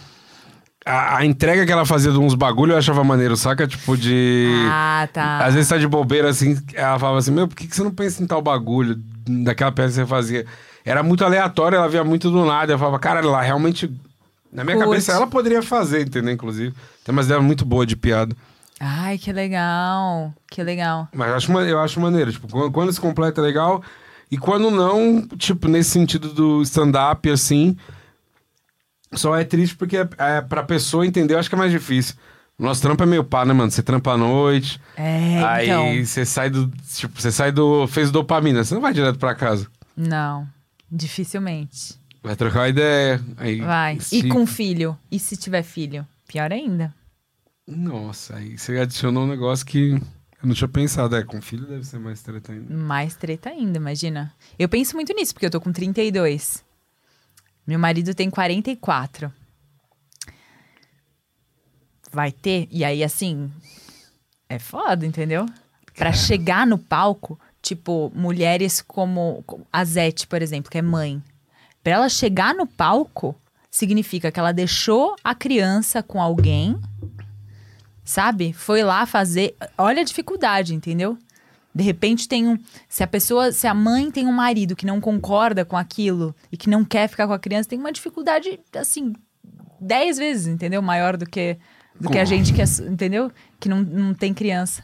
A, a entrega que ela fazia de uns bagulho eu achava maneiro, saca? Tipo, de. Ah, tá. Às vezes tá de bobeira assim, ela falava assim: Meu, por que, que você não pensa em tal bagulho daquela peça que você fazia? Era muito aleatório, ela via muito do nada. Eu falava, cara, ela realmente. Na minha Curte. cabeça ela poderia fazer, entendeu? Inclusive. Tem umas ideias muito boas de piada. Ai, que legal. Que legal. Mas eu acho, eu acho maneiro. Tipo, quando, quando se completa é legal. E quando não, tipo, nesse sentido do stand-up, assim. Só é triste porque é, é, pra pessoa entender, eu acho que é mais difícil. O nosso trampo é meio pá, né, mano? Você trampa à noite. É, aí então. você sai do. Tipo, você sai do. Fez dopamina. Você não vai direto pra casa. Não. Dificilmente. Vai trocar uma ideia. Aí, Vai. se- E com filho? E se tiver filho? Pior ainda. Nossa, aí você adicionou um negócio que eu não tinha pensado. É, com filho deve ser mais treta ainda. Mais treta ainda, imagina. Eu penso muito nisso, porque eu tô com 32. Meu marido tem 44. Vai ter? E aí, assim, é foda, entendeu? Pra chegar no palco, tipo, mulheres como a Zete, por exemplo, que é mãe. Pra ela chegar no palco, significa que ela deixou a criança com alguém, sabe? Foi lá fazer. Olha a dificuldade, entendeu? De repente tem um. Se a pessoa, se a mãe tem um marido que não concorda com aquilo e que não quer ficar com a criança, tem uma dificuldade, assim, dez vezes, entendeu? Maior do que, do que a Com- gente que é, entendeu? Que não, não tem criança.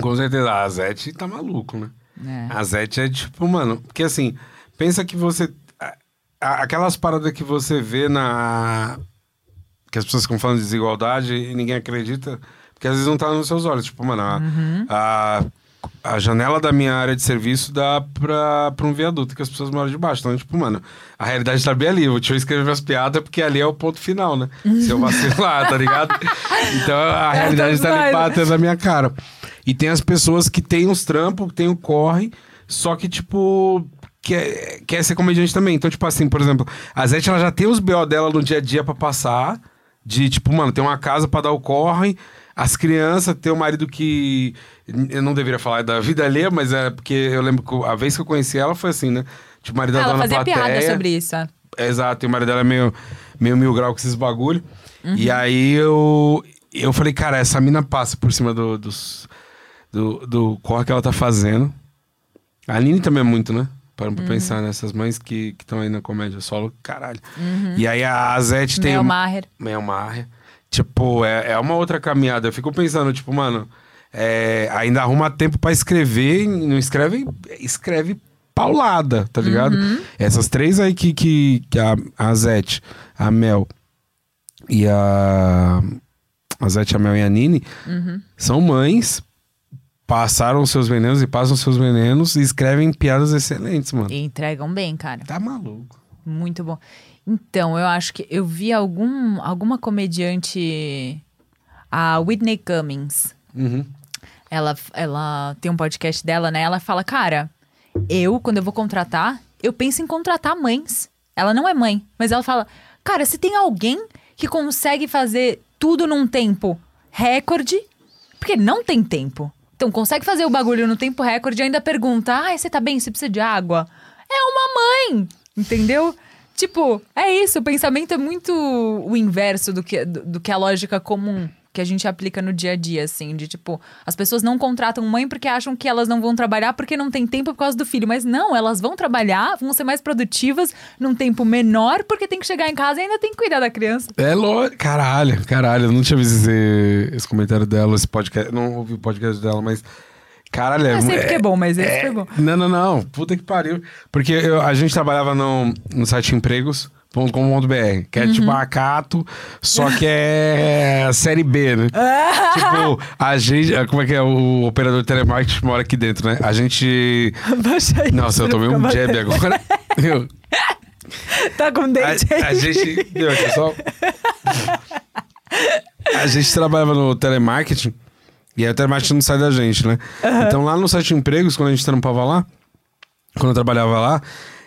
Com certeza. A Zete tá maluco, né? É. A Zete é tipo, mano, porque assim, pensa que você. Aquelas paradas que você vê na. Que as pessoas ficam falando de desigualdade e ninguém acredita, porque às vezes não tá nos seus olhos. Tipo, mano, a, a, a janela da minha área de serviço dá pra, pra um viaduto que as pessoas moram debaixo. Então, tipo, mano, a realidade tá bem ali. Deixa eu escrever as piadas, porque ali é o ponto final, né? Se eu vacilar, tá ligado? Então a realidade tá ali batendo na minha cara. E tem as pessoas que têm os trampos, que têm o corre, só que, tipo, quer, quer ser comediante também. Então, tipo assim, por exemplo, a Zete ela já tem os BO dela no dia a dia pra passar. De, tipo, mano, tem uma casa pra dar o corre. As crianças, tem o marido que. Eu não deveria falar da vida alheia, mas é porque eu lembro que a vez que eu conheci ela foi assim, né? Tipo, o marido dela Ela na fazia plateia. piada sobre isso. é. Exato, e o marido dela é meio, meio mil grau com esses bagulho. Uhum. E aí eu, eu falei, cara, essa mina passa por cima do, dos, do, do corre que ela tá fazendo. A Aline também é muito, né? Parando Uhum. pra pensar nessas mães que estão aí na comédia solo, caralho. E aí a Zete tem. Mel um- Maher. Mel Maher. Tipo, é, é uma outra caminhada. Eu fico pensando, tipo, mano, é, ainda arruma tempo pra escrever, não escreve, escreve paulada, tá ligado? Essas três aí que, que, que a, a Zete, a Mel e a. A Zete, a Mel e a Nini são mães, passaram seus venenos e passam seus venenos e escrevem piadas excelentes, mano. E entregam bem, cara. Tá maluco. Muito bom. Então, eu acho que eu vi algum, alguma comediante. A Whitney Cummings. Uhum. Ela, ela tem um podcast dela, né? Ela fala, cara, eu, quando eu vou contratar, eu penso em contratar mães. Ela não é mãe, mas ela fala, cara, se tem alguém que consegue fazer tudo num tempo recorde, porque não tem tempo. Então, consegue fazer o bagulho no tempo recorde e ainda pergunta, ah, você tá bem? Você precisa de água? É uma mãe, entendeu? Tipo, é isso, o pensamento é muito o inverso do que, do, do que a lógica comum que a gente aplica no dia a dia, assim, de tipo, as pessoas não contratam mãe porque acham que elas não vão trabalhar porque não tem tempo por causa do filho. Mas não, elas vão trabalhar, vão ser mais produtivas num tempo menor porque tem que chegar em casa e ainda tem que cuidar da criança. É lógico. Caralho, caralho. Eu não tinha visto esse, esse comentário dela, esse podcast. Não ouvi o podcast dela, mas. Caralho, é. Eu sei porque é bom, mas esse foi bom. Não, não, não. Puta que pariu. Porque eu- a gente trabalhava no, no site Empregos .com.br, que é Uhum. tipo a Cato, só que é série B, né? tipo, a gente. Como é que é? O operador de telemarketing mora aqui dentro, né? A gente. Baixa aí. Nossa, eu tomei um jab agora. Eu- Tá com dente a, aí. a gente. Deu aqui só. A gente trabalhava no telemarketing. E aí o telemarketing não sai da gente, né? Então lá no site de empregos, quando a gente trampava lá, quando eu trabalhava lá,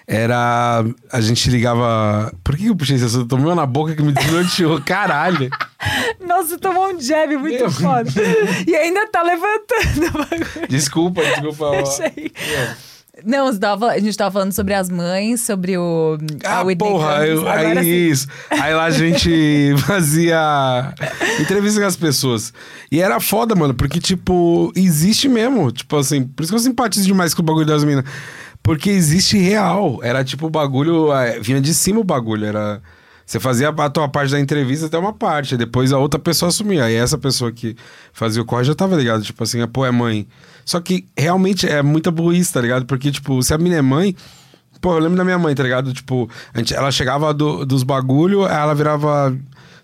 era. A gente ligava. Por que eu puxei esse assunto? Tomei na boca que me desnorteou. Caralho! Nossa, tomou um jab muito Meu. foda. E ainda tá levantando. Desculpa, desculpa. Deixa aí. Não, você tava, a gente tava falando sobre as mães, sobre o. Ah, porra, eu, aí sim. isso. Aí lá a gente fazia entrevista com as pessoas. E era foda, mano, porque, tipo, existe mesmo. Tipo assim, por isso que eu simpatizo demais com o bagulho das minas. Porque existe real. Era tipo o bagulho. é, vinha de cima o bagulho. Era. Você fazia a tua parte da entrevista até uma parte, depois a outra pessoa assumia. Aí essa pessoa que fazia o corre já tava ligado, tipo assim, ah, pô, é mãe. Só que realmente é muita burrice, tá ligado? Porque, tipo, se a menina é mãe, Pô, eu lembro da minha mãe, tá ligado? Tipo, a gente, ela chegava do- dos bagulho, ela virava,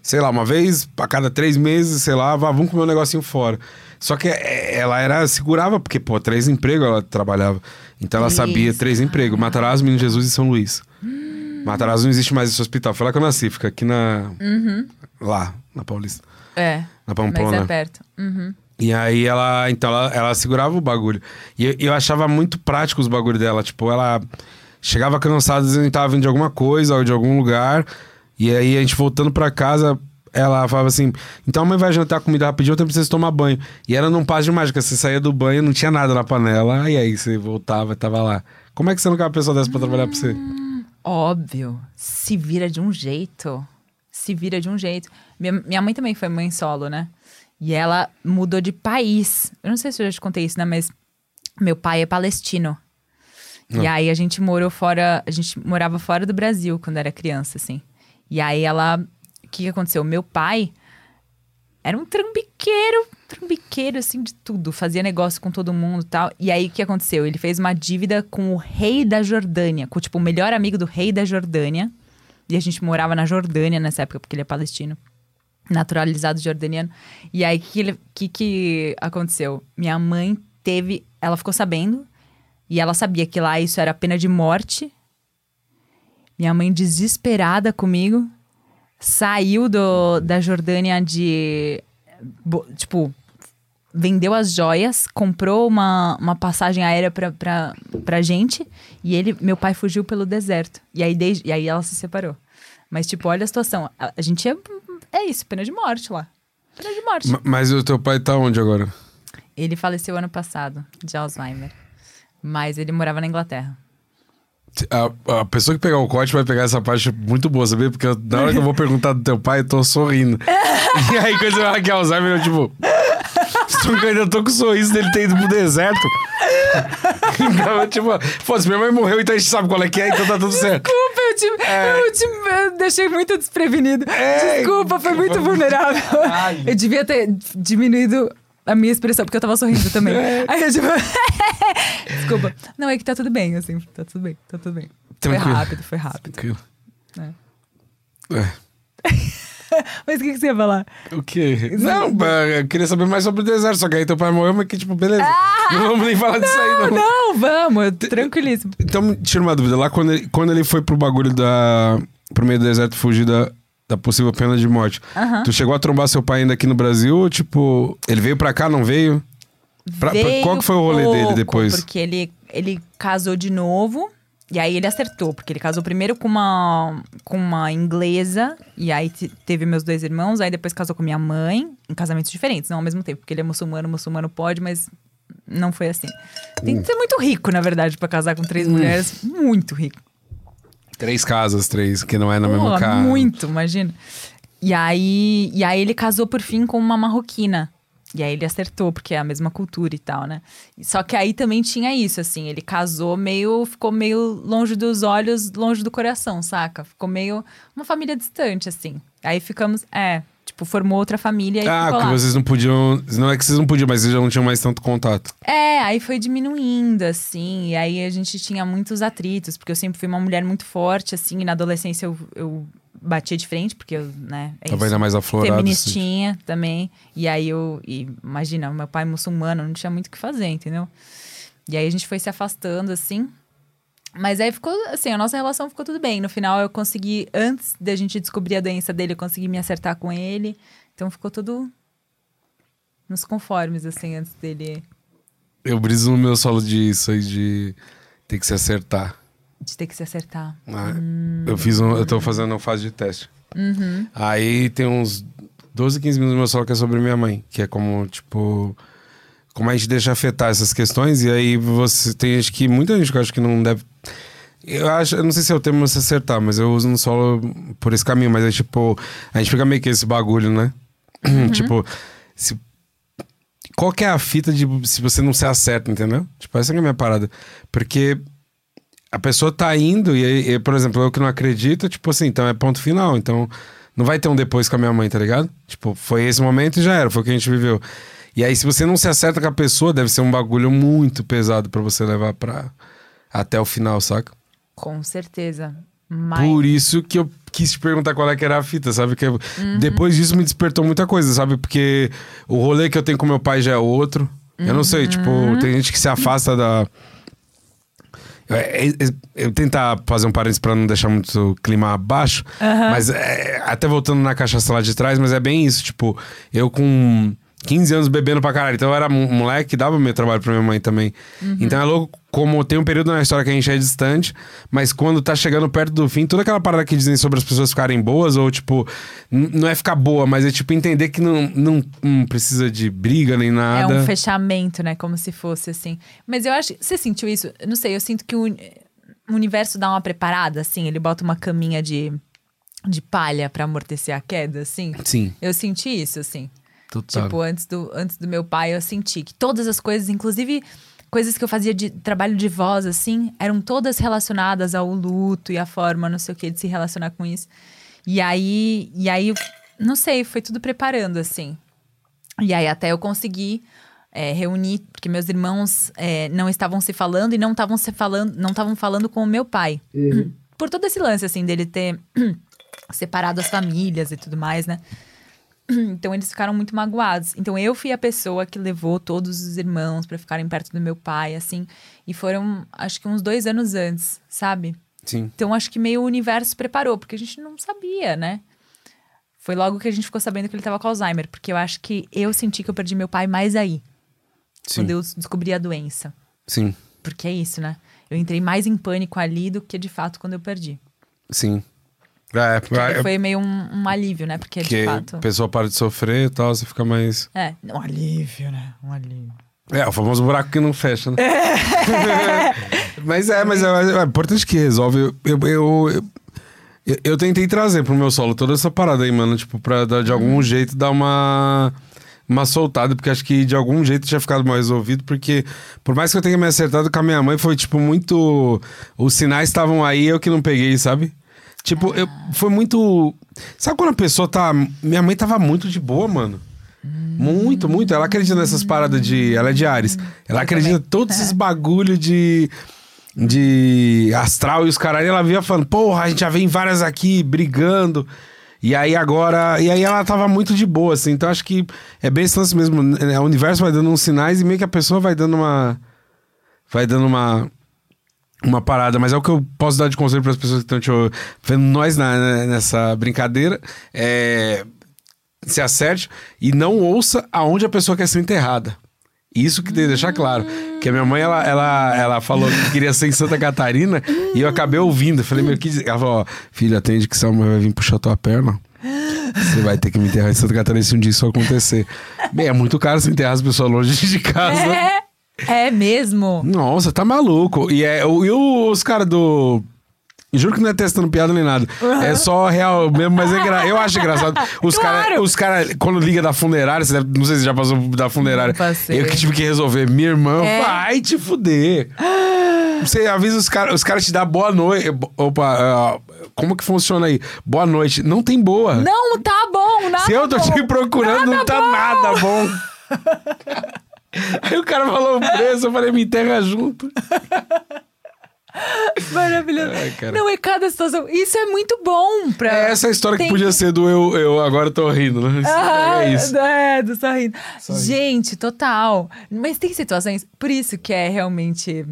sei lá, uma vez a cada três meses, sei lá, vá, vamos comer um negocinho fora. Só que é, ela era, segurava, porque, pô, três empregos ela trabalhava. Então ela sabia Isso. três empregos: Matarazzo, Menino Jesus e São Luís. Matarazzo não existe mais esse hospital. Foi lá que eu nasci, fica aqui na. Lá, na Paulista. É. Na Mas Pamplona. é perto. Uhum. E aí ela, então ela, ela segurava o bagulho. E eu, eu achava muito prático os bagulhos dela. Tipo, ela chegava cansada, dizendo que tava vindo de alguma coisa ou de algum lugar. E aí a gente voltando pra casa, ela falava assim: então a mãe vai jantar comida rapidinho, eu preciso tomar banho. E era num passo de mágica. Você saía do banho, não tinha nada na panela. E aí você voltava e tava lá. Como é que você não quer uma pessoa dessa pra trabalhar pra você? Óbvio. Se vira de um jeito. Se vira de um jeito. Minha, minha mãe também foi mãe solo, né? E ela mudou de país. Eu não sei se eu já te contei isso, né? Mas meu pai é palestino. E aí a gente morou fora, a gente morava fora do Brasil quando era criança, assim. E aí ela, o que, que aconteceu? Meu pai era um trambiqueiro, trambiqueiro, assim, de tudo. Fazia negócio com todo mundo tal. E aí, o que aconteceu? Ele fez uma dívida com o rei da Jordânia. Com, tipo, o melhor amigo do rei da Jordânia. E a gente morava na Jordânia nessa época, porque ele é palestino. Naturalizado jordaniano. E aí, o que, que, que aconteceu? Minha mãe teve... Ela ficou sabendo. E ela sabia que lá isso era pena de morte. Minha mãe desesperada comigo saiu do, da Jordânia de. Tipo, vendeu as joias, comprou uma, uma passagem aérea pra, pra, pra gente e ele, meu pai fugiu pelo deserto. E aí, desde, e aí ela se separou. Mas, tipo, olha a situação. A, a gente é. É isso, pena de morte lá. Pena de morte. Ma- Mas o teu pai tá onde agora? Ele faleceu ano passado, de Alzheimer. Mas ele morava na Inglaterra. A, a pessoa que pegar o corte vai pegar essa parte muito boa, sabia? Porque eu- na hora que eu vou perguntar do teu pai, eu tô sorrindo. e aí, quando você fala que é Alzheimer, eu tipo. Eu ainda tô com o sorriso dele ter ido pro deserto. então, tipo, foda-se, minha mãe morreu, então a gente sabe qual é que é, então tá tudo certo. Desculpa, eu, te, eu, te, eu deixei muito desprevenido. É, Desculpa, foi muito foi- vulnerável. Eu devia ter diminuído a minha expressão, porque eu tava sorrindo também. É. Aí eu tipo... Desculpa. Não, é que tá tudo bem, assim. Tá tudo bem, tá tudo bem. Foi Tranquilo. rápido, foi rápido. Tranquilo. É. É. Mas o que, que você ia falar? O quê? Não, eu queria saber mais sobre o deserto, só que aí teu pai morreu, mas que tipo, beleza. não vamos nem falar disso aí, não. Não, vamos, tranquilíssimo. Então, me tira uma dúvida. Lá quando ele, quando ele foi pro bagulho da. pro meio do deserto fugir da, da possível pena de morte, tu chegou a trombar seu pai ainda aqui no Brasil? Ou, tipo, ele veio pra cá, não veio? Pra- pra- Veio qual que foi o rolê dele pouco, depois? Porque ele, ele casou de novo. E aí ele acertou, porque ele casou primeiro com uma, com uma inglesa, e aí te- teve meus dois irmãos, aí depois casou com minha mãe, em casamentos diferentes, não ao mesmo tempo, porque ele é muçulmano, muçulmano pode, mas não foi assim. Tem Hum. que ser muito rico, na verdade, pra casar com três mulheres. Muito rico. Três casas, três, que não é na mesma Pô, casa. Muito, imagina. E aí, e aí ele casou por fim com uma marroquina. E aí ele acertou, porque é a mesma cultura e tal, né? Só que aí também tinha isso, assim, ele casou meio, ficou meio longe dos olhos, longe do coração, saca? Ficou meio uma família distante, assim. Aí ficamos, é, Tipo, formou outra família e Ah, ficou que lá. vocês não podiam. Não é que vocês não podiam, mas vocês já não tinham mais tanto contato. É, aí foi diminuindo, assim, e aí a gente tinha muitos atritos, porque eu sempre fui uma mulher muito forte, assim, e na adolescência eu, eu batia de frente, porque eu, né, é Tava ainda mais aflorado. assim. Feministinha também, e aí eu, e, imagina, meu pai muçulmano, não tinha muito o que fazer, entendeu? E aí a gente foi se afastando, assim, mas aí ficou, assim, a nossa relação ficou tudo bem. No final eu consegui, antes da gente descobrir a doença dele, eu consegui me acertar com ele, então ficou tudo nos conformes, assim, antes dele... Eu briso no meu solo disso aí de ter que se acertar. De ter que se acertar. Ah, Hum. Eu fiz um, eu tô fazendo uma fase de teste. Uhum. Aí tem uns 12, 15 minutos do meu solo que é sobre minha mãe, que é como, tipo, como a gente deixa afetar essas questões, e aí você tem gente que, muita gente que eu acho que não deve. Eu acho, eu não sei se é o termo se acertar, mas eu uso no solo por esse caminho, mas é tipo, a gente fica meio que esse bagulho, né? tipo, se, qual que é a fita de se você não se acerta, entendeu? Tipo, essa é a minha parada. Porque a pessoa tá indo, e, e, por exemplo, eu que não acredito, tipo assim, então é ponto final. Então não vai ter um depois com a minha mãe, tá ligado? Tipo, foi esse momento e já era, foi o que a gente viveu. E aí, se você não se acerta com a pessoa, deve ser um bagulho muito pesado pra você levar pra até o final, saca? Com certeza. Mas. Por isso que eu quis te perguntar qual é que era a fita, sabe? Que depois disso me despertou muita coisa, sabe? Porque o rolê que eu tenho com meu pai já é outro. Eu não sei, tipo, tem gente que se afasta da. Eu, eu- eu tentar fazer um parênteses pra não deixar muito o clima abaixo, mas é, até voltando na cachaça lá de trás, mas é bem isso, tipo, eu com 15 anos bebendo pra caralho, então eu era um moleque, dava meu trabalho pra minha mãe também. Então é louco como tem um período na história que a gente é distante, mas quando tá chegando perto do fim, toda aquela parada que dizem sobre as pessoas ficarem boas, ou tipo, não é ficar boa, mas é tipo entender que não, não, não precisa de briga nem É nada. um fechamento, né? Como se fosse assim. Mas eu acho. Você sentiu isso? Não sei, eu sinto que o, o universo dá uma preparada, assim. Ele bota uma caminha de, de palha pra amortecer a queda, assim. Sim, Eu senti isso, assim. Total. Tipo, antes do, antes do meu pai, eu senti que todas as coisas, inclusive coisas que eu fazia de trabalho de voz, assim, eram todas relacionadas ao luto e a forma, não sei o que, de se relacionar com isso. E aí, e aí, não sei, foi tudo preparando, assim. E aí até eu consegui é, reunir, porque meus irmãos é, não estavam se falando e não estavam se falando, não estavam falando com o meu pai. Por todo esse lance, assim, dele ter separado as famílias e tudo mais, né? Então eles ficaram muito magoados. Então eu fui a pessoa que levou todos os irmãos pra ficarem perto do meu pai, assim. E foram, acho que uns dois anos antes, sabe? Sim. Então acho que meio o universo preparou, porque a gente não sabia, né? Foi logo que a gente ficou sabendo que ele tava com Alzheimer, porque eu acho que eu senti que eu perdi meu pai mais aí, Sim. quando eu descobri a doença. Sim. Porque é isso, né? Eu entrei mais em pânico ali do que de fato quando eu perdi. Sim. É, é, Foi meio um, um alívio, né? Porque de fato. a pessoa para de sofrer e tal, você fica mais. É, um alívio, né? Um alívio. É, o famoso buraco que não fecha, né? mas é, mas é, é importante que resolve. Eu, eu, eu, eu, eu tentei trazer pro meu solo toda essa parada aí, mano, tipo, pra dar, de algum jeito dar uma. Uma soltada, porque acho que de algum jeito tinha ficado mal resolvido, porque por mais que eu tenha me acertado com a minha mãe, foi tipo muito. Os sinais estavam aí, eu que não peguei, sabe? Tipo, eu, foi muito. Sabe quando a pessoa tá. Minha mãe tava muito de boa, mano. Muito, muito. Ela acredita nessas paradas de. Ela é de Ares. Ela Eu acredita em também. todos esses bagulho de. De astral e os caralho. Ela via falando, porra, a gente já vem várias aqui brigando. E aí agora. E aí ela tava muito de boa, assim. Então acho que é bem esse lance mesmo. né? O universo vai dando uns sinais e meio que a pessoa vai dando uma. Vai dando uma uma parada, mas é o que eu posso dar de conselho para as pessoas que estão te vendo nós na- na- nessa brincadeira. É, se acerte e não ouça aonde a pessoa quer ser enterrada. Isso que tem que deixar claro. Que a minha mãe, ela, ela, ela falou que queria ser em Santa Catarina e eu acabei ouvindo. Falei, meu, que... diz-" Ela falou, ó, filho, atende que Selma vai vir puxar tua perna. Você vai ter que me enterrar em Santa Catarina se um dia isso acontecer. Bem, é muito caro se enterrar as pessoas longe de casa. É, é mesmo. Nossa, tá maluco. E, é, e os caras do. Juro que não é testando piada nem nada. É só real mesmo, mas é engra... eu acho engraçado. Os caras, Claro. os cara, quando liga da funerária, você deve- não sei se já passou da funerária. Eu que tive que resolver. Minha irmã, É. vai te fuder. Você avisa os caras, os caras te dão boa noite. Opa, ah, como que funciona aí? Boa noite. Não tem boa. Não, tá bom. bom, nada Se eu tô bom. te procurando, não tá nada bom. Aí o cara falou o preço, eu falei, me enterra junto. Maravilhoso. Ai. Não, é cada situação. Isso é muito bom pra. É essa história Tem que podia ser do eu, eu agora tô rindo, né? Ah, é isso. É, do sorrindo. Gente, total. Mas tem situações. Por isso que é realmente.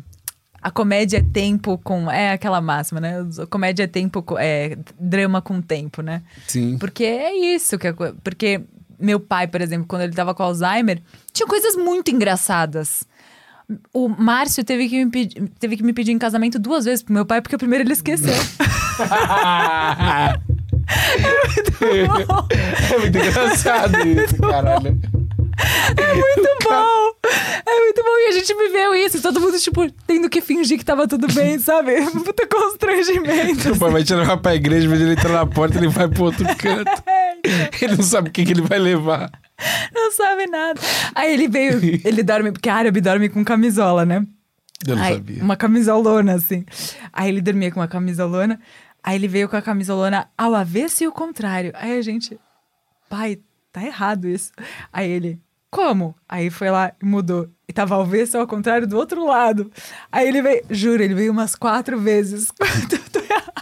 A comédia é tempo com. É aquela máxima, né? A comédia é tempo. É drama com tempo, né? Sim. Porque é isso que é Porque meu pai, por exemplo, quando ele tava com Alzheimer, tinha coisas muito engraçadas. O Márcio teve que, me pedir, teve que me pedir em casamento duas vezes pro meu pai, porque o primeiro ele esqueceu. é muito engraçado isso, caralho. É muito bom! É muito bom. E a gente viveu isso. Todo mundo, tipo, tendo que fingir que tava tudo bem, sabe? Puta constrangimento. O pai vai levar pra igreja, mas ele entra na porta ele vai pro outro canto. É, Ele não sabe o que, que ele vai levar. Não sabe nada. Aí ele veio, ele dorme, porque árabe dorme com camisola, né? Eu não Aí, sabia. Uma camisolona, assim. Aí ele dormia com uma camisolona. Aí ele veio com a camisolona ao avesso e o contrário. Aí a gente, pai, tá errado isso. Aí ele, como? Aí foi lá e mudou. E tava ao avesso ao contrário do outro lado. Aí ele veio, juro, ele veio umas quatro vezes. Errado.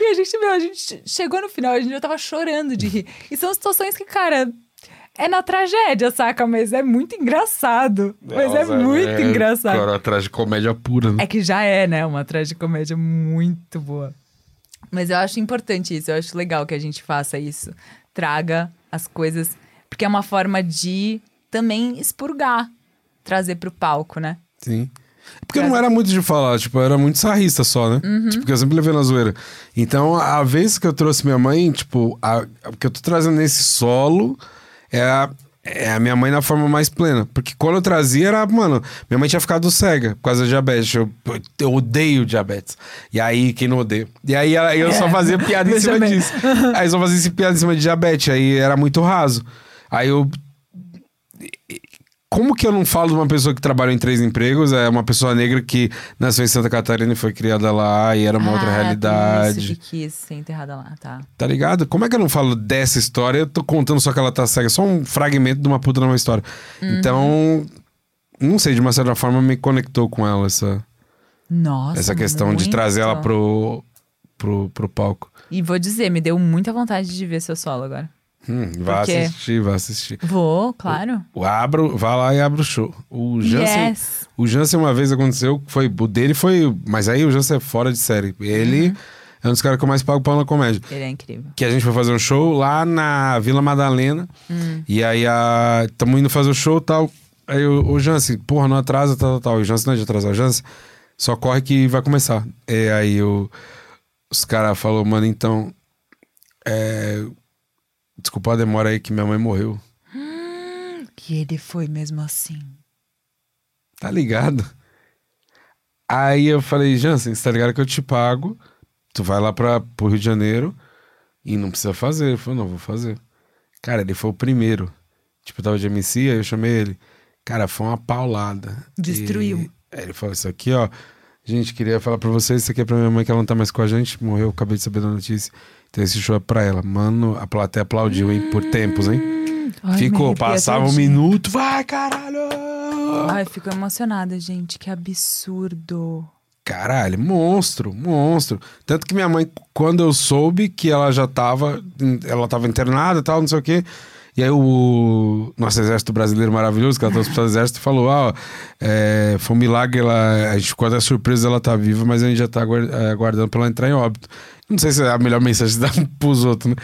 E a gente, meu, a gente chegou no final, a gente já tava chorando de rir. E são situações que, cara, é na tragédia, saca? Mas é muito engraçado. Mas é, muito engraçado. Agora atrás de comédia pura, né? É que já é, né? Uma tragicomédia muito boa. Mas eu acho importante isso, eu acho legal que a gente faça isso. Traga as coisas. Porque é uma forma de também expurgar, trazer pro palco, né? Sim. Porque não era muito de falar, tipo, eu era muito sarrista só, né? Uhum. Tipo, porque eu sempre levei na zoeira. Então, a vez que eu trouxe minha mãe, tipo, a, a que eu tô trazendo nesse solo é a, é a minha mãe na forma mais plena. Porque quando eu trazia era, mano, minha mãe tinha ficado cega por causa da diabetes. Eu, eu odeio diabetes. E aí, quem não odeia? E aí ela- eu só fazia piada em cima disso. Aí eu só fazia esse piada em cima de diabetes. Aí era muito raso. Aí eu como que eu não falo de uma pessoa que trabalha em três empregos? É uma pessoa negra que nasceu em Santa Catarina e foi criada lá e era uma outra Ah, Por realidade. isso que quis ser enterrada lá, tá. Tá ligado? Como é que eu não falo dessa história? Eu tô contando só que ela tá cega, só um fragmento de uma puta numa história. Uhum. Então, não sei, de uma certa forma me conectou com ela essa, Nossa. essa questão de muito. trazer ela pro, pro, pro palco. E vou dizer, me deu muita vontade de ver seu solo agora. Hum, vá quê? assistir, vá assistir. Vou, claro. O abro, vá lá e abre o show. O Jansen, Yes. o Jansen uma vez aconteceu, foi o dele foi, mas aí o Jansen é fora de série. Ele Uhum. é um dos caras que eu mais pago pau na comédia. Ele é incrível. Que a gente foi fazer um show lá na Vila Madalena. Hum. E aí a tamo indo fazer o show e tal. Aí o, o Jansen, porra, não atrasa, tal, tal, tal. O Jansen não é de atrasar. O Jansen, só corre que vai começar. E aí o, os caras falaram, mano, então. É, desculpa a demora aí que minha mãe morreu. E ele foi mesmo assim. Tá ligado? Aí eu falei, Jansen, você tá ligado que eu te pago, tu vai lá pra, pro Rio de Janeiro e não precisa fazer. Ele falou, não, vou fazer. Cara, ele foi o primeiro. Tipo, eu tava de MC, aí eu chamei ele. Cara, foi uma paulada. Destruiu. E- Aí ele falou, isso aqui, ó. Gente, queria falar pra vocês, isso aqui é pra minha mãe que ela não tá mais com a gente, morreu, acabei de saber da notícia. Então esse show é pra ela. Mano, a plateia aplaudiu, hein, por tempos, hein. Ai, Ficou, passava um minuto, vai, caralho! Ai, fico emocionada, gente. Que absurdo. Caralho, monstro, monstro. Tanto que minha mãe, quando eu soube que ela já tava, ela tava internada e tal, não sei o quê. E aí o nosso exército brasileiro maravilhoso, que ela trouxe pro exército, falou, ah, ó, é, foi um milagre, ela, a gente ficou até surpresa dela tá viva, mas a gente já tá aguar- eh, aguardando pra ela entrar em óbito. Não sei se é a melhor mensagem dar pros outros, né?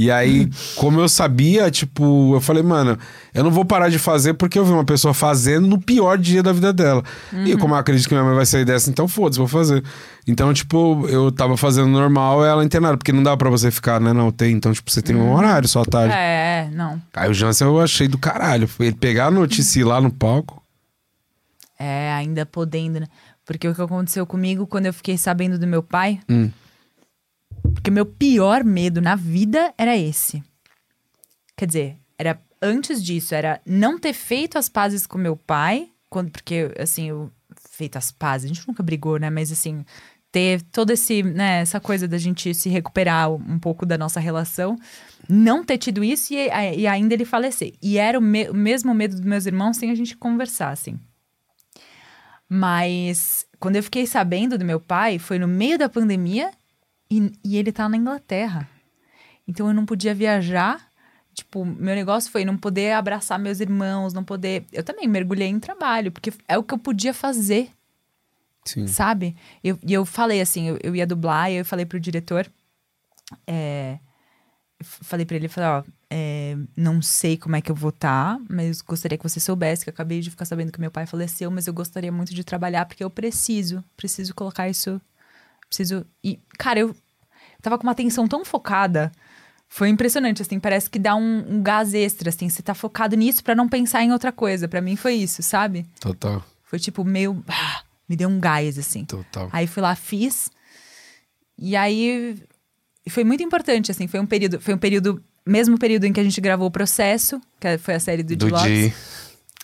E aí, como eu sabia, tipo, eu falei, mano, eu não vou parar de fazer porque eu vi uma pessoa fazendo no pior dia da vida dela. E como eu acredito que minha mãe vai sair dessa, então foda-se, vou fazer. Então, tipo, eu tava fazendo normal, ela internada, porque não dá pra você ficar, né, na UTI. Então, tipo, você tem um horário só à tarde. É, não. Aí o Jansen eu achei do caralho. Foi Ele pegar a notícia lá no palco. É, ainda podendo, né? Porque o que aconteceu comigo quando eu fiquei sabendo do meu pai. Hum. Porque meu pior medo na vida era esse. Quer dizer, era antes disso, era não ter feito as pazes com meu pai. Quando, porque, assim, eu. Feito as pazes, a gente nunca brigou, né? Mas assim, ter todo esse, né, essa coisa da gente se recuperar um pouco da nossa relação, não ter tido isso e, e ainda ele falecer. E era o, me- o mesmo medo dos meus irmãos sem a gente conversar, assim. Mas quando eu fiquei sabendo do meu pai, foi no meio da pandemia e, e ele tá na Inglaterra. Então eu não podia viajar. Tipo, meu negócio foi não poder abraçar meus irmãos, não poder. Eu também mergulhei em trabalho, porque é o que eu podia fazer Sim. sabe? Eu, e eu falei assim, eu, eu ia dublar e eu falei pro diretor, é, falei pra ele, falei, ó, é, não sei como é que eu vou estar, mas gostaria que você soubesse que eu acabei de ficar sabendo que meu pai faleceu, mas eu gostaria muito de trabalhar porque eu preciso, preciso colocar isso, preciso... E, cara, eu, tava com uma atenção tão focada, foi impressionante, assim, parece que dá um, um gás extra, assim, você tá focado nisso pra não pensar em outra coisa, Pra mim foi isso, sabe? Total, Foi tipo meio. ah, me deu um gás, assim. total. Aí fui lá, fiz. E aí foi muito importante, assim. Foi um período. Foi um período. Mesmo período em que a gente gravou o processo, que foi a série do, Do. Di.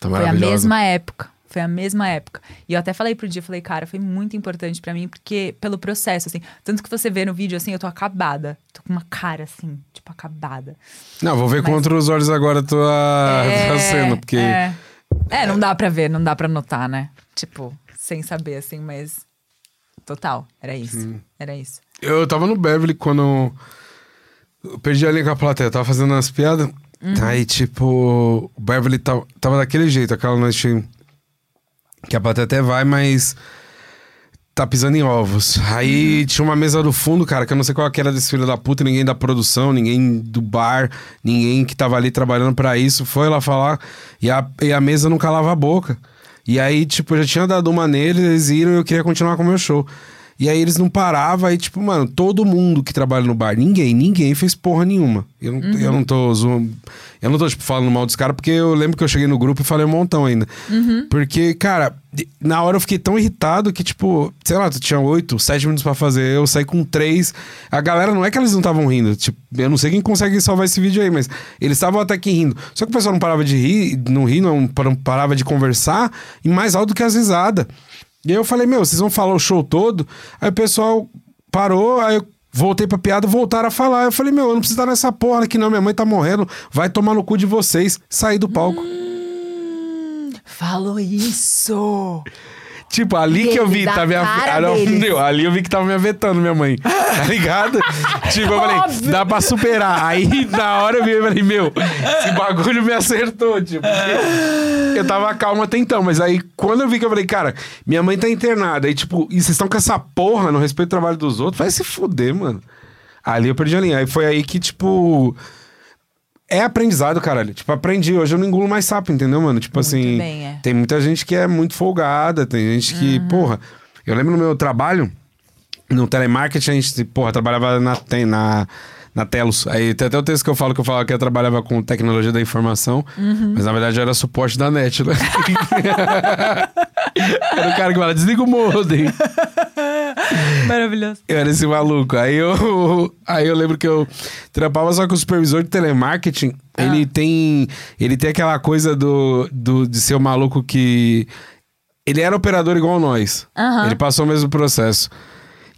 Tá Foi a mesma época. Foi a mesma época. E eu até falei pro dia, falei, cara, foi muito importante pra mim, porque pelo processo, assim. Tanto que você vê no vídeo, assim, eu tô acabada. Tô com uma cara, assim, tipo, acabada. Não, vou ver Mas- contra os olhos agora tua, É, tua cena, porque. É. É, não dá pra ver, não dá pra notar, né? Tipo, sem saber, assim, mas. Total, era isso. Era isso. Eu tava no Beverly quando. Eu perdi a linha com a plateia, tava fazendo umas piadas. Aí, tipo, o Beverly tava, tava daquele jeito, aquela noite que a plateia até vai, mas tá pisando em ovos. Aí tinha uma mesa do fundo, cara, que eu não sei qual que era desse filho da puta, ninguém da produção, ninguém do bar, ninguém que tava ali trabalhando pra isso, foi lá falar e a, e a mesa não calava a boca. E aí, tipo, eu já tinha dado uma neles, eles iram e eu queria continuar com o meu show. E aí eles não paravam, aí, tipo, mano, todo mundo que trabalha no bar, ninguém, ninguém fez porra nenhuma. Eu não, eu não tô. Eu não tô, tipo, falando mal dos caras, porque eu lembro que eu cheguei no grupo e falei um montão ainda. Porque, cara, na hora eu fiquei tão irritado que, tipo, sei lá, tu tinha oito, sete minutos pra fazer, eu saí com três. A galera, não é que eles não estavam rindo, tipo, eu não sei quem consegue salvar esse vídeo aí, mas eles estavam até que rindo. Só que o pessoal não parava de rir, não rir, não parava de conversar, e mais alto que as risadas. E aí eu falei, meu, vocês vão falar o show todo? Aí o pessoal parou, aí eu voltei pra piada, voltaram a falar. Eu falei, meu, eu não preciso estar nessa porra aqui não, minha mãe tá morrendo, vai tomar no cu de vocês. Saí do palco. Falou isso! Tipo, ali que eu vi, tá cara Ah, ali eu vi que tava me avetando, minha mãe. Tá ligado? tipo, eu falei, Óbvio. dá pra superar. Aí na hora eu vi, eu falei, meu, esse bagulho me acertou, tipo. Eu tava calmo até então, mas aí quando eu vi que eu falei, cara, minha mãe tá internada, aí tipo, e vocês estão com essa porra no respeito ao trabalho dos outros, vai se fuder, mano. Ali eu perdi a linha. Aí foi aí que, tipo. É aprendizado, caralho. Tipo, aprendi. Hoje eu não engulo mais sapo, entendeu, mano? Tipo Muito assim. bem, é. Tem muita gente que é muito folgada, tem gente que, Uhum. porra. Eu lembro no meu trabalho, no telemarketing, a gente, porra, trabalhava na, tem- na, na Telos. Aí tem até o texto que eu falo que eu falava que eu trabalhava com tecnologia da informação, Uhum. mas na verdade era suporte da net, né? era o cara que fala, desliga o modem. Maravilhoso. Eu era esse maluco. Aí eu, aí eu lembro que eu trampava só com o supervisor de telemarketing. Ah. Ele tem. Ele tem aquela coisa do, do, de ser o maluco que. Ele era operador igual nós. Aham. Ele passou o mesmo processo.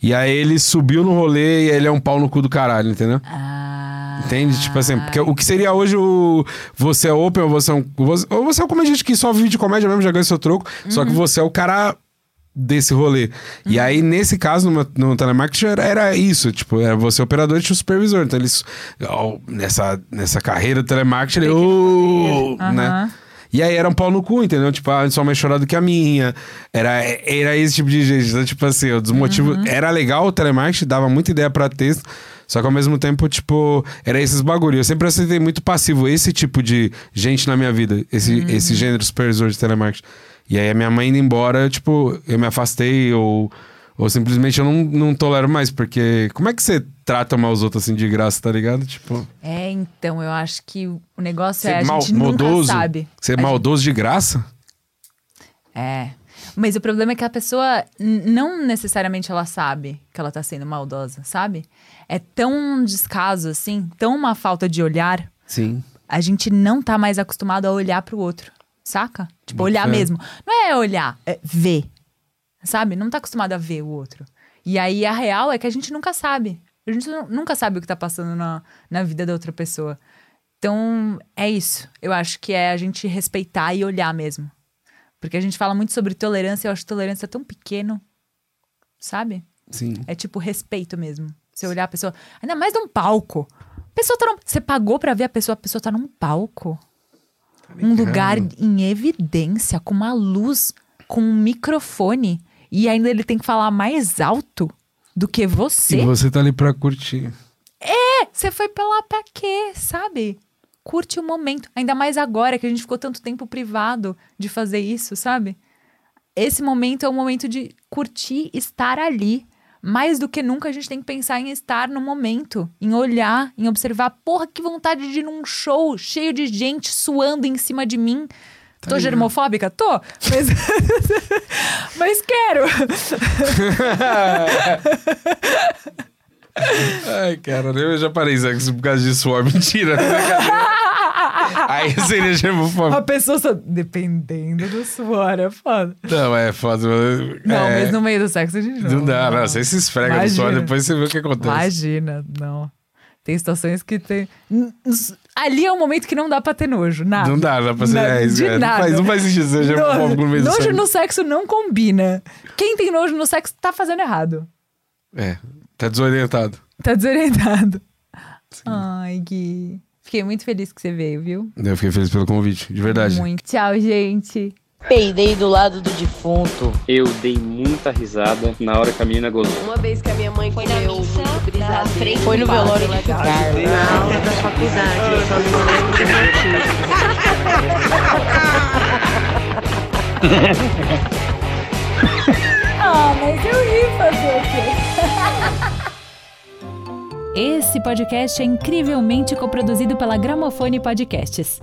E aí ele subiu no rolê e ele é um pau no cu do caralho, entendeu? Ah. Entende? Tipo assim, porque o que seria hoje o. Você é open, ou você é um. ou você é um comediante que só vive de comédia mesmo, já ganha seu troco. Só Uhum. que você é o cara desse rolê. E aí, nesse caso, no, no telemarketing, era, era isso. Tipo, era você operador e tinha o supervisor. Então, eles. ó, nessa, nessa carreira do telemarketing, ele. "Ô", né? E aí era um pau no cu, entendeu? Tipo, ah, sua mãe chorando que a minha. Era, era esse tipo de gente. Então, tipo assim, o desmotivo. Era legal o telemarketing, dava muita ideia pra texto. Só que ao mesmo tempo, tipo, era esses bagulho. Eu sempre aceitei muito passivo esse tipo de gente na minha vida. Esse, esse gênero supervisor de telemarketing. E aí a minha mãe indo embora, tipo, eu me afastei ou, ou simplesmente eu não, não tolero mais. Porque como é que você trata mal os outros assim de graça, tá ligado? Tipo, É, então, eu acho que o negócio ser é a mal- gente nunca maldoso. sabe. Ser A maldoso de graça? É. Mas o problema é que a pessoa não necessariamente ela sabe que ela tá sendo maldosa, sabe? É tão descaso assim, tão uma falta de olhar, Sim. a gente não tá mais acostumado a olhar pro outro, saca? Tipo, olhar fé. mesmo. Não é olhar, é ver. Sabe? Não tá acostumado a ver o outro. E aí a real é que a gente nunca sabe. A gente nu- nunca sabe o que tá passando na, na vida da outra pessoa. Então, é isso. Eu acho que é a gente respeitar e olhar mesmo. Porque a gente fala muito sobre tolerância, eu acho tolerância tão pequeno, sabe? Sim. É tipo respeito mesmo. Você olhar a pessoa, ainda mais num palco. A pessoa tá num, você pagou pra ver a pessoa, a pessoa tá num palco. Um lugar em evidência, com uma luz, com um microfone. E ainda ele tem que falar mais alto do que você. E você tá ali pra curtir. Você foi pra lá pra quê, sabe? Curte o momento. Ainda mais agora que a gente ficou tanto tempo privado de fazer isso, sabe? Esse momento é o momento de curtir estar ali. Mais do que nunca a gente tem que pensar em estar no momento, em olhar, em observar. Porra, que vontade de ir num show cheio de gente suando em cima de mim. Tô germofóbica? Tô. Mas, mas quero. Ai, cara, eu já parei sexo por causa de suor. Mentira. brincadeira. Aí seria A germofóbico. pessoa só. Dependendo do suor, é foda. Não, é foda. Não, é, mas no meio do sexo a gente não. Dá, não. Você se esfrega no suor, Imagina. depois você vê o que acontece. Imagina, não. Tem situações que tem. Ali é um momento que não dá pra ter nojo, nada. Não dá, dá pra ser. Na- é, isso, de é, não, nada. faz, não faz sentido ser germofóbico no meio do nojo no sexo não combina. Quem tem nojo no sexo tá fazendo errado. É, tá desorientado. Tá desorientado. Ai, Gui. Fiquei muito feliz que você veio, viu? Eu fiquei feliz pelo convite, de verdade. Muito. Tchau, gente. Peidei do lado do defunto. Eu dei muita risada na hora que a menina gozou. Uma vez que a minha mãe foi na frente Foi no velório do Carlos. Na aula da faculdade, eu só não lembro do motivo. Ah, mas eu ri fazer o quê? Esse podcast é incrivelmente coproduzido pela Gramofone Podcasts.